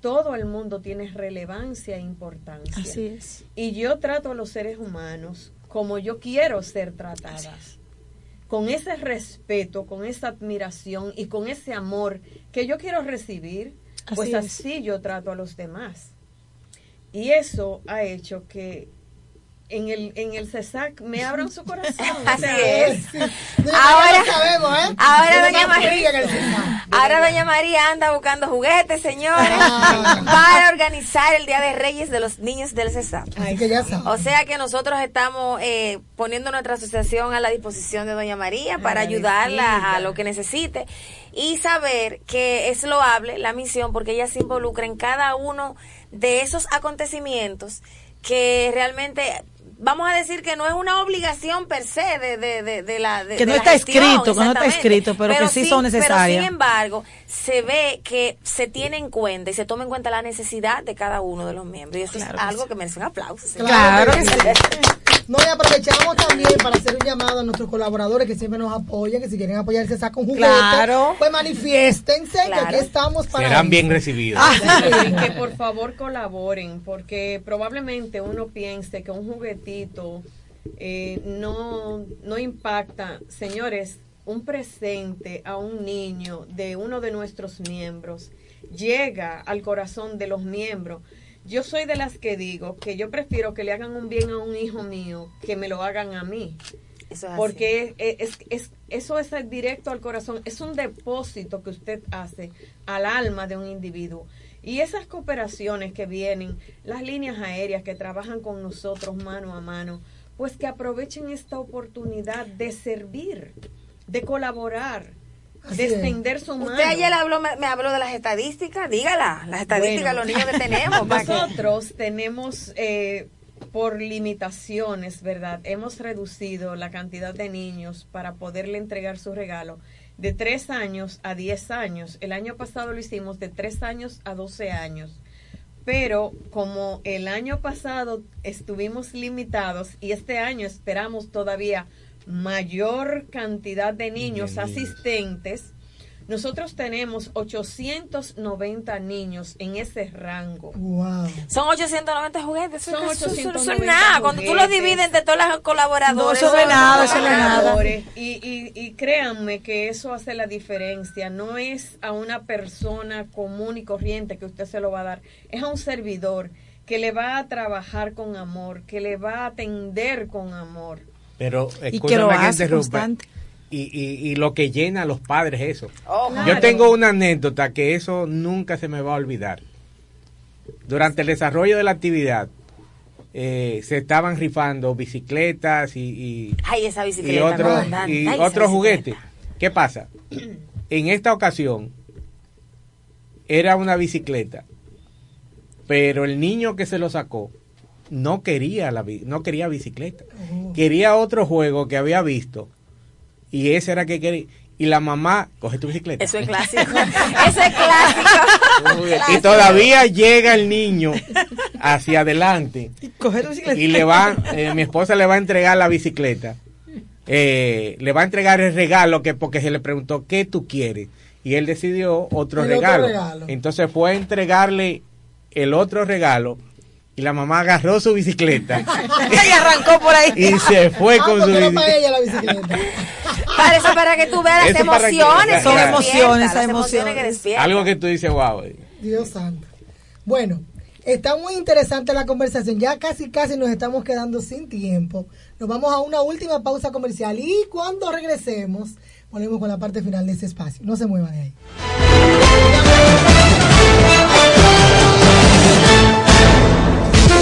todo el mundo tiene relevancia e importancia. Así es. Y yo trato a los seres humanos como yo quiero ser tratadas. Con ese respeto, con esa admiración y con ese amor que yo quiero recibir, pues así yo trato a los demás. Y eso ha hecho que en el, en el CESAC me abran su corazón. Así es. Ahora, sabemos, ¿eh? ahora, doña María, ahora doña María anda buscando juguetes, señores, ah. para organizar el Día de Reyes de los niños del CESAC. O sea que nosotros estamos eh, poniendo nuestra asociación a la disposición de doña María para ayudarla a lo que necesite y saber que es loable la misión porque ella se involucra en cada uno de esos acontecimientos que realmente vamos a decir que no es una obligación per se de, de, de, la de, que no está escrito que no está escrito pero, que sí, son necesarias. pero sin embargo se ve que se tiene en cuenta y se toma en cuenta la necesidad de cada uno de los miembros y eso es algo que merece un aplauso claro No, y aprovechamos también para hacer un llamado a nuestros colaboradores que siempre nos apoyan, que si quieren apoyarse, saca un juguete. Claro. Pues manifiéstense, que aquí estamos para. Serán bien recibidos. que por favor colaboren, porque probablemente uno piense que un juguetito eh, no, no impacta. Señores, un presente a un niño de uno de nuestros miembros llega al corazón de los miembros. Yo soy de las que digo que yo prefiero que le hagan un bien a un hijo mío que me lo hagan a mí. Eso es porque es, es, eso es directo al corazón, es un depósito que usted hace al alma de un individuo. Y esas cooperaciones que vienen, las líneas aéreas que trabajan con nosotros mano a mano, pues que aprovechen esta oportunidad de servir, de colaborar, de extender su mano. Usted ayer habló, me, habló de las estadísticas, dígala, las estadísticas, los niños que tenemos. Nosotros tenemos, eh, por limitaciones, ¿verdad? Hemos reducido la cantidad de niños para poderle entregar su regalo de 3 años a 10 años. El año pasado lo hicimos de 3 años a 12 años pero como el año pasado estuvimos limitados y este año esperamos todavía mayor cantidad de niños asistentes, nosotros tenemos 890 niños en ese rango. Wow. Son 890 juguetes. Son 890 eso, nada. Cuando tú lo divides entre todos los colaboradores. No, eso es nada, eso es nada. Y, y, y créanme que eso hace la diferencia. No es a una persona común y corriente que usted se lo va a dar. Es a un servidor que le va a trabajar con amor, que le va a atender con amor. Pero, y que lo hace constante y, y, lo que llena a los padres eso. Oh, Yo tengo una anécdota que eso nunca se me va a olvidar. Durante el desarrollo de la actividad, eh, se estaban rifando bicicletas y, y, otros juguetes. ¿Qué pasa? En esta ocasión era una bicicleta, pero el niño que se lo sacó no quería la no quería bicicleta, quería otro juego que había visto y ese era que quería. Y la mamá, coge tu bicicleta. Eso es clásico. Eso es clásico. y todavía llega el niño hacia adelante. Y coge tu bicicleta. Y le va, eh, mi esposa le va a entregar la bicicleta. Eh, le va a entregar el regalo que porque se le preguntó qué tú quieres y él decidió otro regalo. Entonces fue a entregarle el otro regalo y la mamá agarró su bicicleta y arrancó por ahí y se fue con su bicicleta. Para eso, para que tú veas las emociones. son emociones, emociones. Algo que tú dices, wow. Dios santo. Bueno, está muy interesante la conversación. Ya casi, casi nos estamos quedando sin tiempo. Nos vamos a una última pausa comercial y cuando regresemos, volvemos con la parte final de ese espacio. No se muevan de ahí.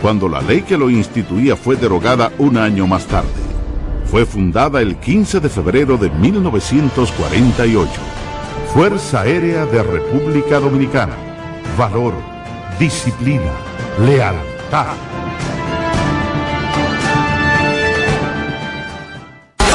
cuando la ley que lo instituía fue derogada un año más tarde. Fue fundada el 15 de febrero de 1948. Fuerza Aérea de República Dominicana. Valor, disciplina, lealtad.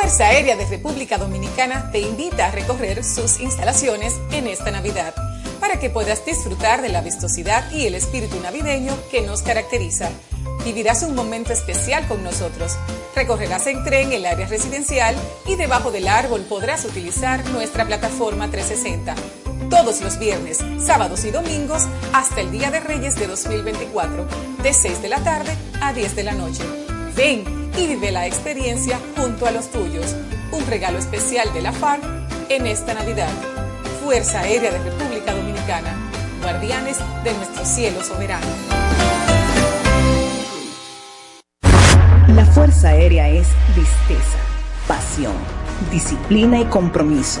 Fuerza Aérea de República Dominicana te invita a recorrer sus instalaciones en esta Navidad para que puedas disfrutar de la vistosidad y el espíritu navideño que nos caracteriza. Vivirás un momento especial con nosotros. Recorrerás en tren el área residencial y debajo del árbol podrás utilizar nuestra plataforma 360. Todos los viernes, sábados y domingos hasta el Día de Reyes de 2024, de 6 de la tarde a 10 de la noche. Ven y vive la experiencia junto a los tuyos. Un regalo especial de la FARC en esta Navidad. Fuerza Aérea de República Dominicana, guardianes de nuestro cielo soberano. La Fuerza Aérea es visteza, pasión, disciplina y compromiso.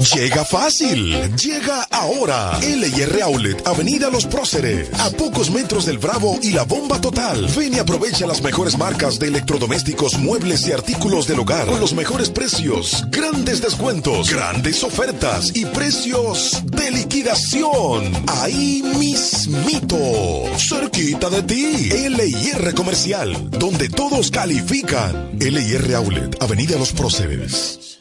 Llega fácil, llega ahora. LR Outlet, Avenida Los Próceres, a pocos metros del Bravo y la Bomba Total. Ven y aprovecha las mejores marcas de electrodomésticos, muebles y artículos del hogar con los mejores precios, grandes descuentos, grandes ofertas y precios de liquidación. Ahí mismito, cerquita de ti. LIR Comercial, donde todos califican. LIR Outlet, Avenida Los Próceres.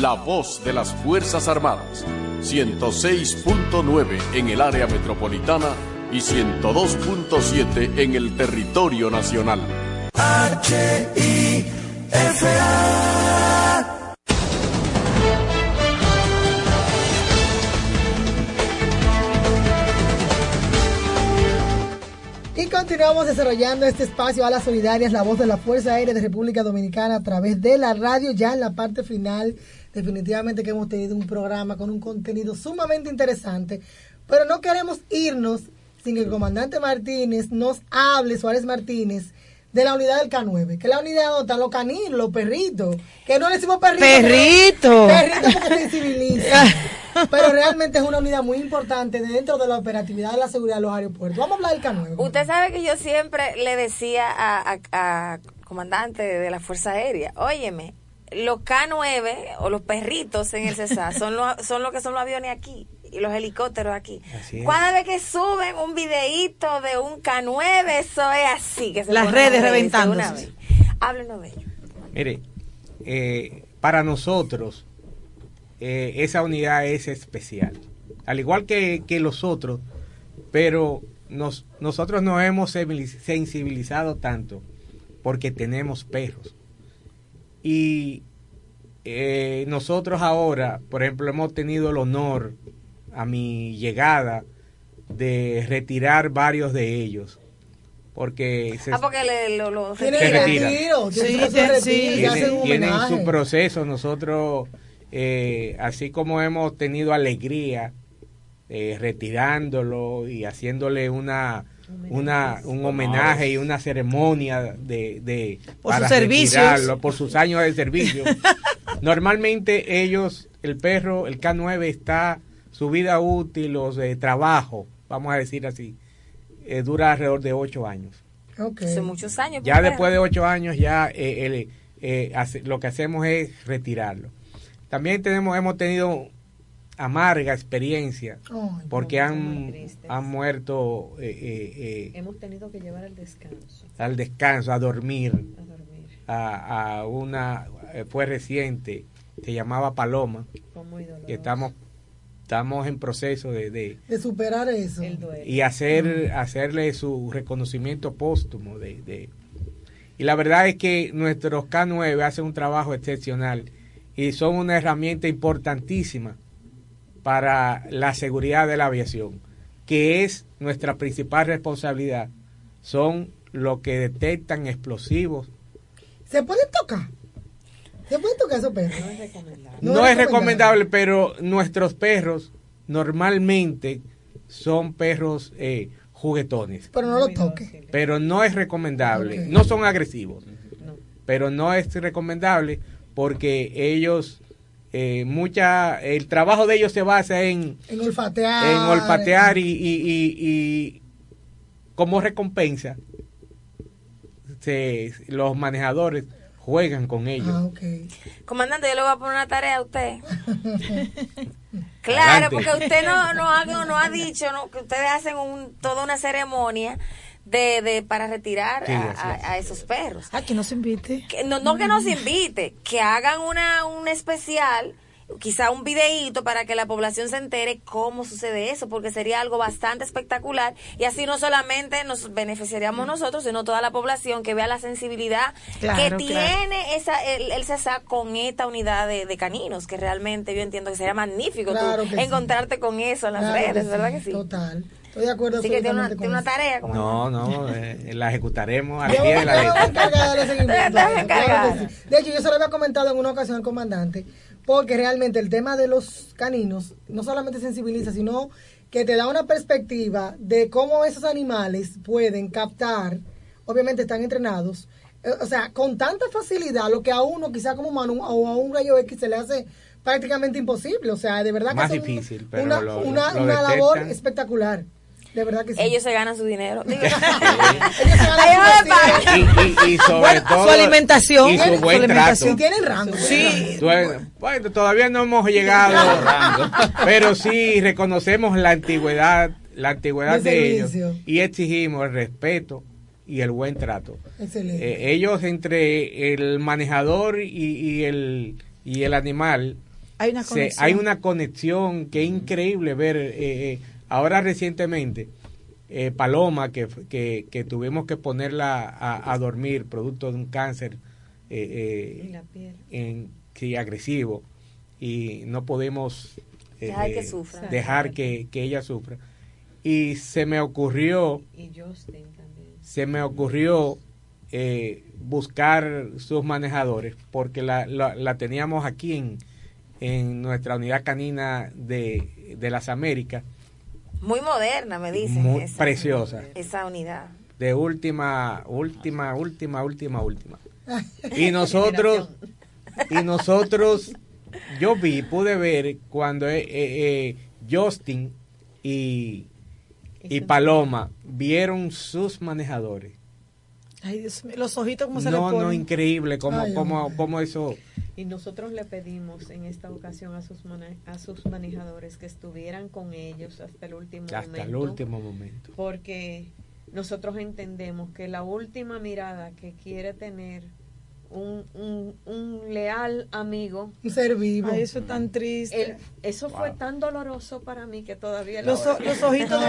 La voz de las Fuerzas Armadas. 106.9 en el área metropolitana y 102.7 en el territorio nacional. Continuamos desarrollando este espacio a las solidarias, la voz de la Fuerza Aérea de República Dominicana a través de la radio, ya en la parte final. Definitivamente que hemos tenido un programa con un contenido sumamente interesante, pero no queremos irnos sin que el comandante Martínez nos hable, Suárez Martínez, de la unidad del K9, que es la unidad donde están los caninos, los perritos, que no le decimos perritos. Perrito. Perrito porque sensibiliza. pero realmente es una unidad muy importante dentro de la operatividad de la seguridad de los aeropuertos. Vamos a hablar del K9. Usted sabe que yo siempre le decía a, a, comandante de la Fuerza Aérea, óyeme, los K9 o los perritos en el CESA son lo, son lo que son los aviones aquí y los helicópteros aquí. Cada vez que suben un videíto de un K9, eso es así. que se Las redes reventándose. Háblenos de ello. Mire, eh, para nosotros eh, esa unidad es especial. Al igual que, que los otros, pero nos, nosotros nos hemos sensibilizado tanto porque tenemos perros. Y eh, nosotros ahora, por ejemplo, hemos tenido el honor a mi llegada de retirar varios de ellos porque se, ah, porque le, lo, lo tienen, su proceso nosotros eh, así como hemos tenido alegría eh, retirándolo y haciéndole una una un homenaje y una ceremonia de, de por para retirarlo por sus años de servicio normalmente ellos el perro el K9 está su vida útil o de trabajo, vamos a decir así, eh, dura alrededor de ocho años. Okay. muchos años. Ya después de ocho años ya eh, eh, lo que hacemos es retirarlo. También tenemos, hemos tenido amarga experiencia porque han, han muerto. hemos tenido que llevar al descanso. Al descanso, a dormir. A, a una, fue reciente, se llamaba Paloma. y estamos estamos en proceso de, de, superar eso y hacer hacerle su reconocimiento póstumo de, de, y la verdad es que nuestros K9 hacen un trabajo excepcional y son una herramienta importantísima para la seguridad de la aviación que es nuestra principal responsabilidad son los que detectan explosivos se pueden tocar ¿Se puede tocar esos perros? No es recomendable. No, es recomendable, pero nuestros perros normalmente son perros eh, juguetones. Pero no los toque. Pero no es recomendable. No son agresivos. Pero no es recomendable porque ellos eh, mucha el trabajo de ellos se basa en en olfatear en olfatear y, y, como recompensa se, los manejadores juegan con ellos. Ah, Comandante, yo le voy a poner una tarea a usted. claro, porque usted no, no, ha, no ha dicho que ustedes hacen un, toda una ceremonia de, de para retirar a, esos perros. Ah, que nos invite. no, no que nos invite, que hagan una un especial quizá un videíto para que la población se entere cómo sucede eso, porque sería algo bastante espectacular y así no solamente nos beneficiaríamos nosotros, sino toda la población que vea la sensibilidad que tiene esa el, el CESA con esta unidad de, caninos, que realmente yo entiendo que sería magnífico encontrarte con eso en las redes, ¿verdad que sí? Total. Estoy de acuerdo. Sí que tiene una, tiene una tarea. no, no, eh, la ejecutaremos al pie de la letra. De hecho, yo se lo había comentado en una ocasión al comandante porque realmente el tema de los caninos no solamente sensibiliza, sino que te da una perspectiva de cómo esos animales pueden captar, obviamente están entrenados, eh, o sea, con tanta facilidad, lo que a uno, quizá como humano, o a un rayo X se le hace prácticamente imposible, o sea, de verdad que es una, una labor espectacular. De verdad que sí. Ellos se ganan su dinero. Ellos se ganan su y, sobre todo su alimentación y su buen trato. Y tienen rango. Sí. Bueno, todavía no hemos llegado, pero sí reconocemos la antigüedad, la antigüedad de, ellos y exigimos el respeto y el buen trato. Excelente. Eh, ellos entre el manejador y, y, el y el animal hay una conexión, hay una conexión que es increíble ver eh, eh Ahora recientemente, eh, Paloma, que, que, tuvimos que ponerla a, dormir producto de un cáncer eh, eh, en, sí, agresivo y no podemos dejar, que, dejar que, ella sufra. Y se me ocurrió, se me ocurrió buscar sus manejadores porque la, la, teníamos aquí en, en nuestra unidad canina de, de las Américas muy moderna, me dicen. Muy preciosa. Esa unidad. De última, última, última, última, última. Y nosotros, y nosotros, yo vi, pude ver cuando eh, eh, eh, Justin y, y Paloma vieron sus manejadores. Ay, Dios mío, los ojitos como se no, le ponen. No, increíble, como, como, como eso y nosotros le pedimos en esta ocasión a sus, a sus manejadores que estuvieran con ellos hasta el último hasta momento. el último momento. Porque nosotros entendemos que la última mirada que quiere tener un, un, un, leal amigo. Un ser vivo. eso es tan triste. eso fue tan doloroso para mí que todavía los, los ojitos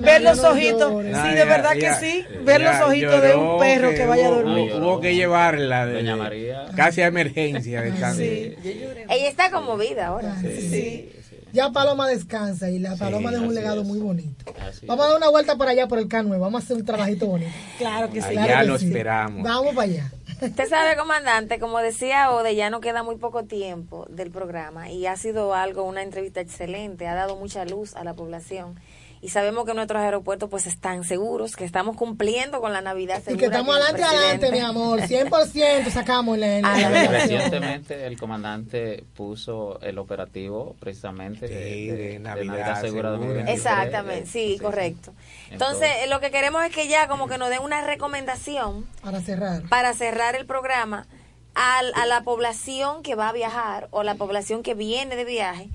ver los ojitos sí de verdad que sí ver los ojitos de un perro que, vaya a dormir hubo, que llevarla de, Doña María casi a emergencia ella está conmovida ahora sí. Ya Paloma descansa y la Paloma deja un legado muy bonito. vamos a dar una vuelta para allá por el Canue, vamos a hacer un trabajito bonito. Claro que sí. Ya lo esperamos. Vamos para allá. Usted sabe, comandante, como decía Ode, ya no queda muy poco tiempo del programa y ha sido algo, una entrevista excelente, ha dado mucha luz a la población y sabemos que nuestros aeropuertos pues están seguros, que estamos cumpliendo con la Navidad Y que estamos adelante, adelante, mi amor, 100% sacamos la, Recientemente el comandante puso el operativo precisamente de, Navidad, Segura Exactamente, sí, correcto. Entonces, lo que queremos es que ya como que nos den una recomendación para cerrar. Para cerrar el programa a, a la población que va a viajar o la población que viene de viaje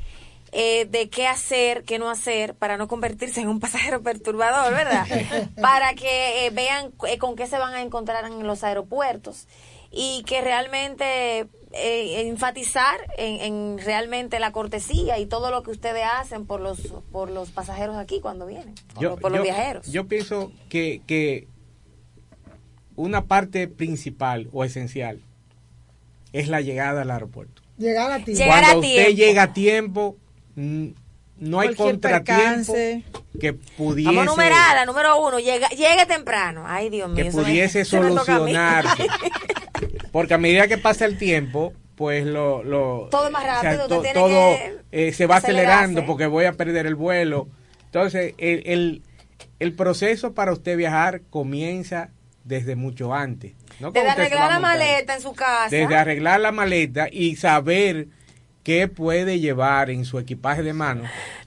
eh, de qué hacer, qué no hacer para no convertirse en un pasajero perturbador, ¿verdad? para que eh, vean eh, con qué se van a encontrar en los aeropuertos y que realmente enfatizar en, realmente la cortesía y todo lo que ustedes hacen por los por los pasajeros aquí cuando vienen, por, los viajeros. Yo pienso que, que una parte principal o esencial es la llegada al aeropuerto. Llegar a tiempo. Cuando usted llega a tiempo, no hay contratiempo que pudiese vamos numerada número uno llegue, llegue temprano ay Dios mío que pudiese solucionarse porque a medida que pasa el tiempo pues lo, lo todo es más rápido todo eh, se va acelerando porque voy a perder el vuelo entonces el, el, el proceso para usted viajar comienza desde mucho antes. ¿no? Desde arreglar la maleta en su casa. Desde arreglar la maleta y saber qué puede llevar en su equipaje de mano.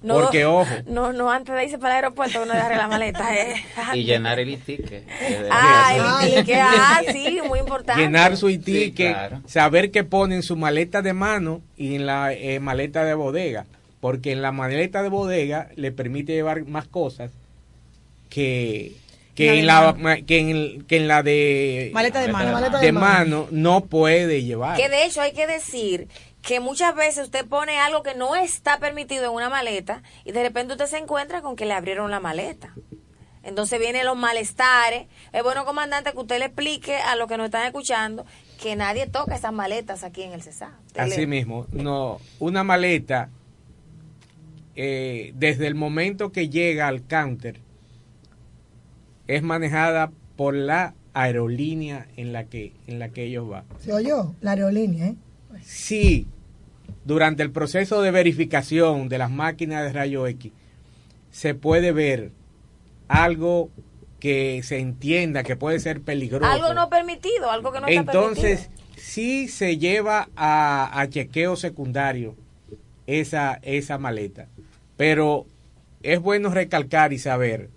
porque, ojo. No, no, antes de irse para el aeropuerto uno arreglar la maleta. Eh. Y llenar el itique. Ah, el itique. Ah, sí, muy importante. Llenar su itique, saber qué pone en su maleta de mano y en la eh, maleta de bodega. Porque en la maleta de bodega le permite llevar más cosas que que en, la, que, en, que en la de maleta de mano, de, mano no puede llevar. Que de hecho hay que decir que muchas veces usted pone algo que no está permitido en una maleta y de repente usted se encuentra con que le abrieron la maleta. Entonces vienen los malestares. Es bueno, comandante, que usted le explique a los que nos están escuchando que nadie toca esas maletas aquí en el CESA. Así mismo, no, una maleta, eh, desde el momento que llega al counter, es manejada por la aerolínea en la que, en la que ellos van. ¿Se oyó? La aerolínea, ¿eh? Sí, durante el proceso de verificación de las máquinas de rayo X, se puede ver algo que se entienda que puede ser peligroso. Algo no permitido, algo que no está Entonces, sí se lleva a, a, chequeo secundario esa, esa maleta. Pero es bueno recalcar y saber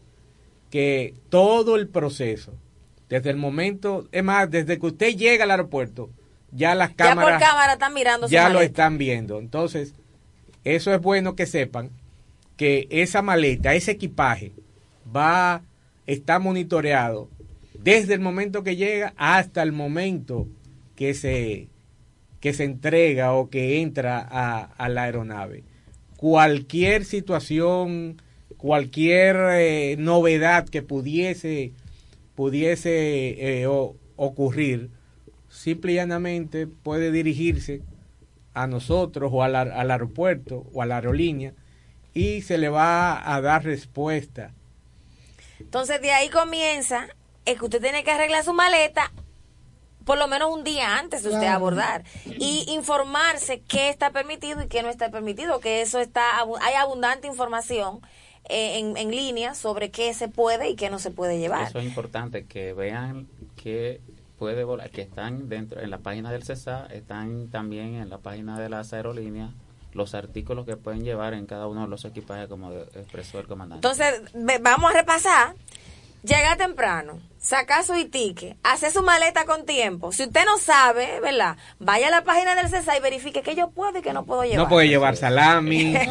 que todo el proceso, desde el momento, es más, desde que usted llega al aeropuerto, ya las cámaras ya cámara están mirando ya lo están viendo. Entonces eso es bueno que sepan que esa maleta ese equipaje va está monitoreado desde el momento que llega hasta el momento que se que se entrega o que entra a, la aeronave. Cualquier situación cualquier eh, novedad que pudiese pudiese eh, ocurrir simple y llanamente puede dirigirse a nosotros o al, aeropuerto o a la aerolínea y se le va a dar respuesta. Entonces de ahí comienza es que usted tiene que arreglar su maleta por lo menos un día antes de usted abordar y informarse qué está permitido y qué no está permitido, que eso está hay abundante información eh, en, en línea sobre qué se puede y qué no se puede llevar. Eso es importante que vean que puede volar, que están dentro, en la página del CESA, están también en la página de las aerolíneas los artículos que pueden llevar en cada uno de los equipajes como expresó el comandante. Entonces, vamos a repasar. Llega temprano, saca su itique, hace su maleta con tiempo. Si usted no sabe, ¿verdad? Vaya a la página del CESA y verifique que yo puedo y que no puedo llevar. No puede llevar salami.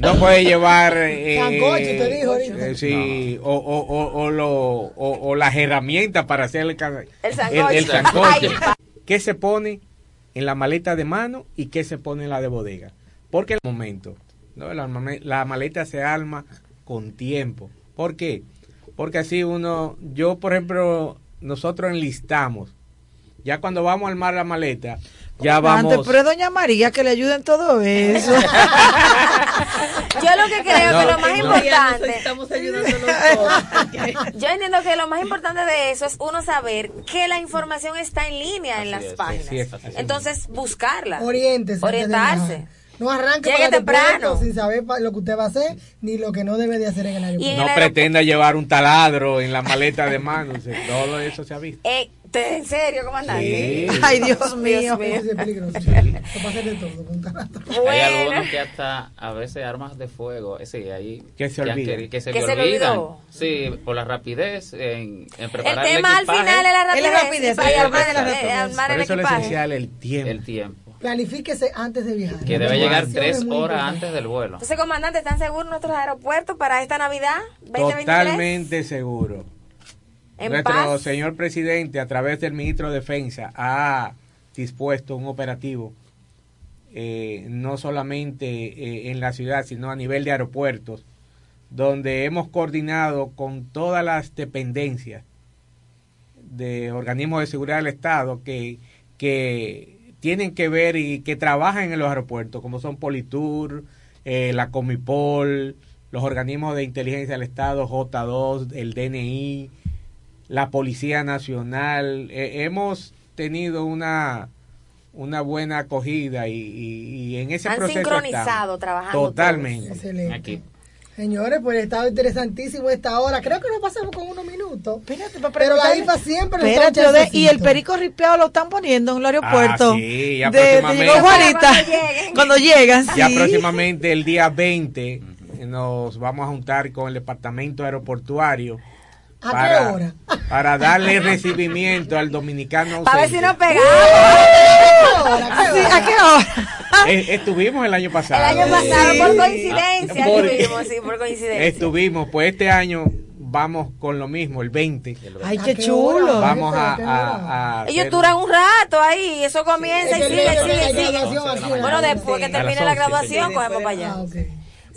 No puede llevar... Eh, te dijo eh, sí, o, o, o, lo, o, las herramientas para hacer el, el, sancocho. ¿Qué se pone en la maleta de mano y qué se pone en la de bodega? Porque en el momento, ¿no? la, la maleta se arma con tiempo. ¿Por qué? Porque así uno, yo por ejemplo, nosotros enlistamos, ya cuando vamos a armar la maleta, ya vamos. Antes, pero doña María que le ayude en todo eso. yo lo que creo que lo más importante. Estamos yo entiendo que lo más importante de eso es uno saber que la información está en línea en las páginas. Entonces, buscarla. Orientarse. No arranque Llegue temprano sin saber lo que usted va a hacer ni lo que no debe de hacer en el aeropuerto. No pretenda llevar un taladro en la maleta de mano. todo eso se ha visto. Eh, ¿En serio, comandante? Sí. Ay, Dios mío. Eso es peligroso. Eso pasa de todo con bueno. Hay algunos que hasta a veces armas de fuego, eh, sí, ahí que se olvidan. Que, se, que se olvidan. Sí, por la rapidez en, en preparar el tema el al final es la rapidez. Es la rapidez. Sí, armar, el, armar el, Por eso es esencial el tiempo. El tiempo. Planifíquese antes de viajar. Que debe llegar tres horas antes del vuelo. Entonces, comandante, ¿están seguros nuestros aeropuertos para esta Navidad 2023? Totalmente seguro. Nuestro señor presidente, a través del ministro de Defensa, ha dispuesto un operativo eh, no solamente eh, en la ciudad, sino a nivel de aeropuertos, donde hemos coordinado con todas las dependencias de organismos de seguridad del Estado que, que tienen que ver y que trabajan en los aeropuertos, como son Politur, eh, la Comipol, los organismos de inteligencia del Estado, J2, el DNI, la Policía Nacional. Eh, hemos tenido una una buena acogida y, en ese Han proceso sincronizado trabajando totalmente. aquí Señores, pues estado interesantísimo esta hora. Creo que nos pasamos con unos minutos. Espérate, pero la IFA siempre Espérate, y el perico ripeado lo están poniendo en el aeropuerto. Ah, sí, ya de, próximamente. Juanita, cuando llegan. Ya próximamente, el día 20, nos vamos a juntar con el departamento aeroportuario ¿A para, qué hora? Para darle recibimiento al dominicano. Para ver si nos pegamos. ¿A qué hora? Eh, estuvimos el año pasado. El año pasado, por coincidencia. estuvimos, sí, por coincidencia. Estuvimos, pues este año vamos con lo mismo, el 20. Ay, qué chulo. Vamos a, Ellos duran un rato ahí, eso comienza y sigue, sigue, sigue. Bueno, después que termine la graduación, cogemos para allá. Ah,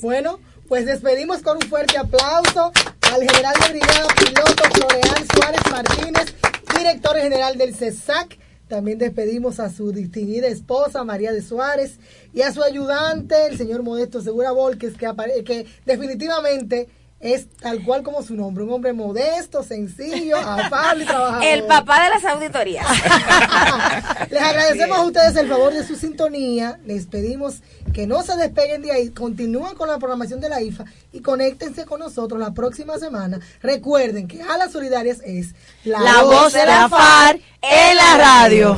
bueno, pues despedimos con un fuerte aplauso al general de brigada piloto Floreal Suárez Martínez, director general del CESAC. También despedimos a su distinguida esposa María de Suárez y a su ayudante, el señor Modesto Segura Volques, que, que definitivamente es tal cual como su nombre, un hombre modesto, sencillo, afable y trabajador. El papá de las auditorías. les agradecemos a ustedes el favor de su sintonía, les pedimos que no se despeguen de ahí, continúen con la programación de la IFA y conéctense con nosotros la próxima semana. Recuerden que a las solidarias es la, voz de la FAR en la radio.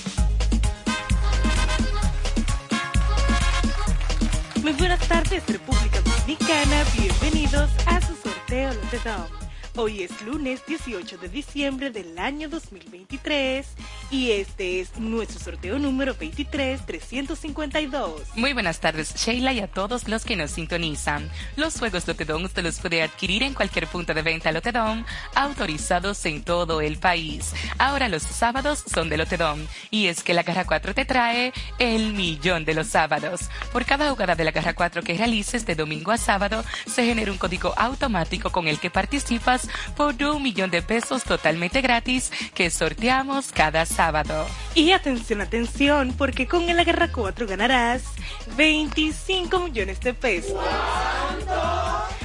Muy buenas tardes, República Dominicana. Bienvenidos a su sorteo Lotedom. Hoy es lunes 18 de diciembre del año 2023 y este es nuestro sorteo número 23352. Muy buenas tardes, Sheila, y a todos los que nos sintonizan. Los juegos Lotedom usted los puede adquirir en cualquier punto de venta Lotedom, autorizados en todo el país. Ahora los sábados son de Lotedom y es que la Caja 4 te trae el millón de los sábados. Por cada jugada de la Caja 4 que realices de domingo a sábado, se genera un código automático con el que participas por un millón de pesos totalmente gratis que sorteamos cada sábado. Y atención, atención, porque con el Agarra 4 ganarás 25 millones de pesos.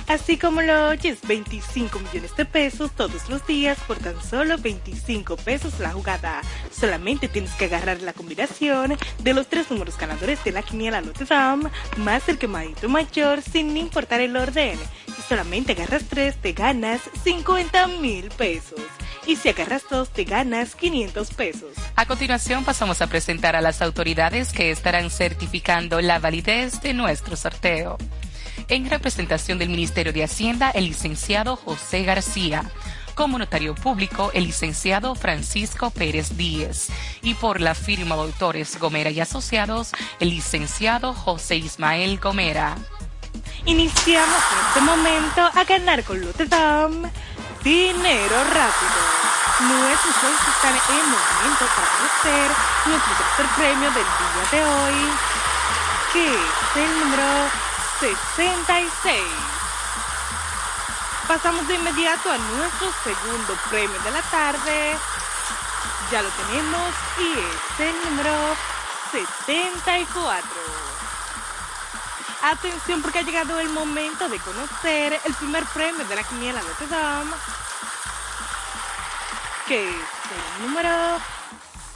Así como lo oyes, 25 millones de pesos todos los días por tan solo 25 pesos la jugada. Solamente tienes que agarrar la combinación de los tres números ganadores de la quiniela Notre Dame más el quemadito mayor sin importar el orden. Si solamente agarras tres, te ganas 50 mil pesos. Y si agarras dos, te ganas 500 pesos. A continuación pasamos a presentar a las autoridades que estarán certificando la validez de nuestro sorteo. En representación del Ministerio de Hacienda, el licenciado José García. Como notario público, el licenciado Francisco Pérez Díez. Y por la firma de autores Gomera y Asociados, el licenciado José Ismael Gomera. Iniciamos en este momento a ganar con Lutedam dinero rápido. Nuestros jueces están en momento para conocer nuestro tercer premio del día de hoy, que es el número 66. Pasamos de inmediato a nuestro segundo premio de la tarde. Ya lo tenemos y es el número 74. Atención porque ha llegado el momento de conocer el primer premio de la quiniela Notre Dame, que es el número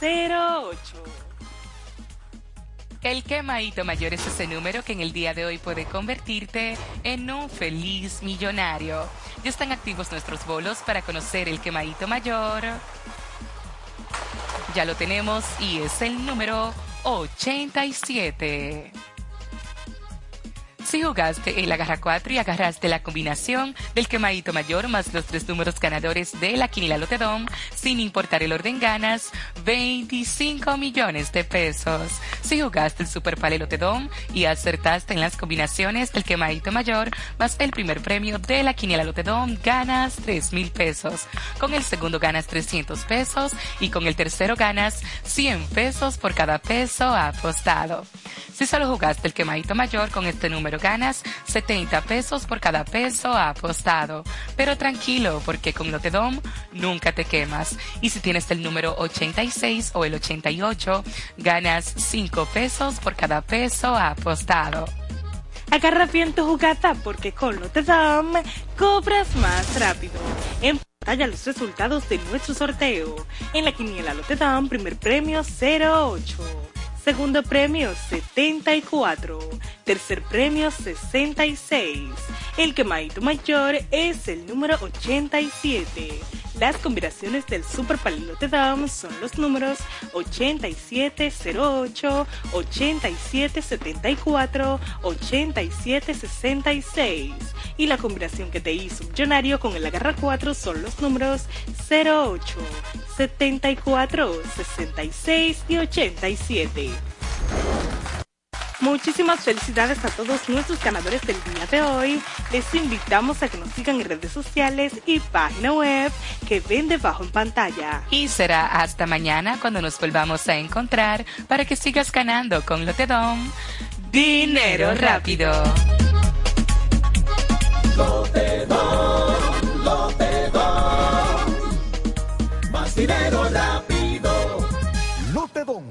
08. El quemadito mayor es ese número que en el día de hoy puede convertirte en un feliz millonario. Ya están activos nuestros bolos para conocer el quemadito mayor. Ya lo tenemos y es el número 87. Si jugaste el agarra 4 y agarraste la combinación del quemadito mayor más los tres números ganadores de la Quinila Lotedom, sin importar el orden ganas, 25 millones de pesos. Si jugaste el Super Pale y acertaste en las combinaciones del quemadito mayor más el primer premio de la Quiniela Lotedom, ganas 3 mil pesos. Con el segundo ganas 300 pesos y con el tercero ganas 100 pesos por cada peso apostado. Si solo jugaste el quemadito mayor con este número ganas 70 pesos por cada peso apostado. Pero tranquilo, porque con Lotedom nunca te quemas. Y si tienes el número 86 o el 88, ganas 5 pesos por cada peso apostado. Agarra bien tu jugada porque con Lotedom cobras más rápido. En pantalla los resultados de nuestro sorteo. En la quiniela Lotedom, primer premio 08. Segundo premio 74. Tercer premio 66. El quemadito mayor es el número 87. Las combinaciones del Super Palilote Dam son los números 8708, 8774, 8766. Y la combinación que te hizo millonario con el agarra 4 son los números 08, 74, 66 y 87. Muchísimas felicidades a todos nuestros ganadores del día de hoy. Les invitamos a que nos sigan en redes sociales y página web que ven debajo en pantalla. Y será hasta mañana cuando nos volvamos a encontrar para que sigas ganando con Lotedom. Dinero rápido. Lotedom, Lotedom. Más dinero rápido. Lotedom,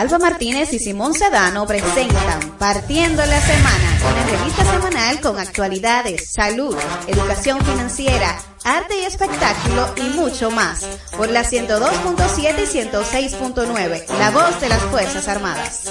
Alba Martínez y Simón Sedano presentan Partiendo la Semana, una revista semanal con actualidades, salud, educación financiera, arte y espectáculo y mucho más. Por la 102.7 y 106.9, la voz de las Fuerzas Armadas.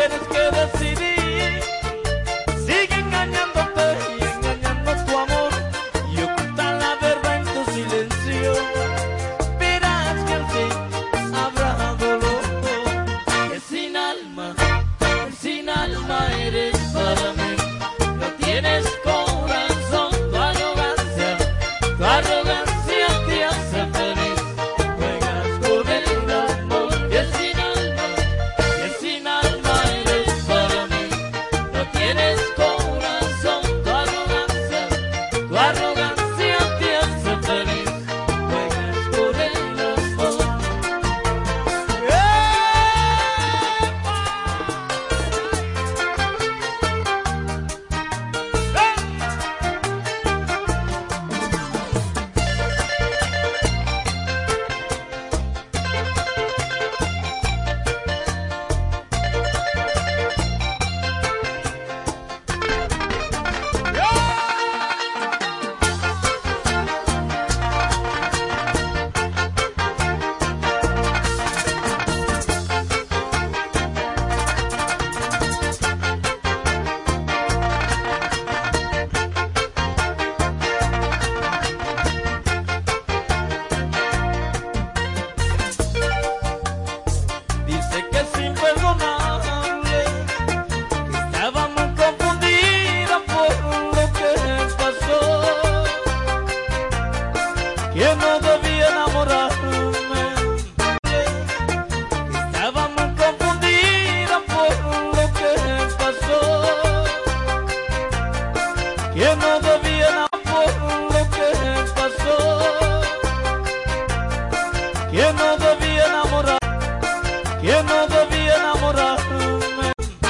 and it's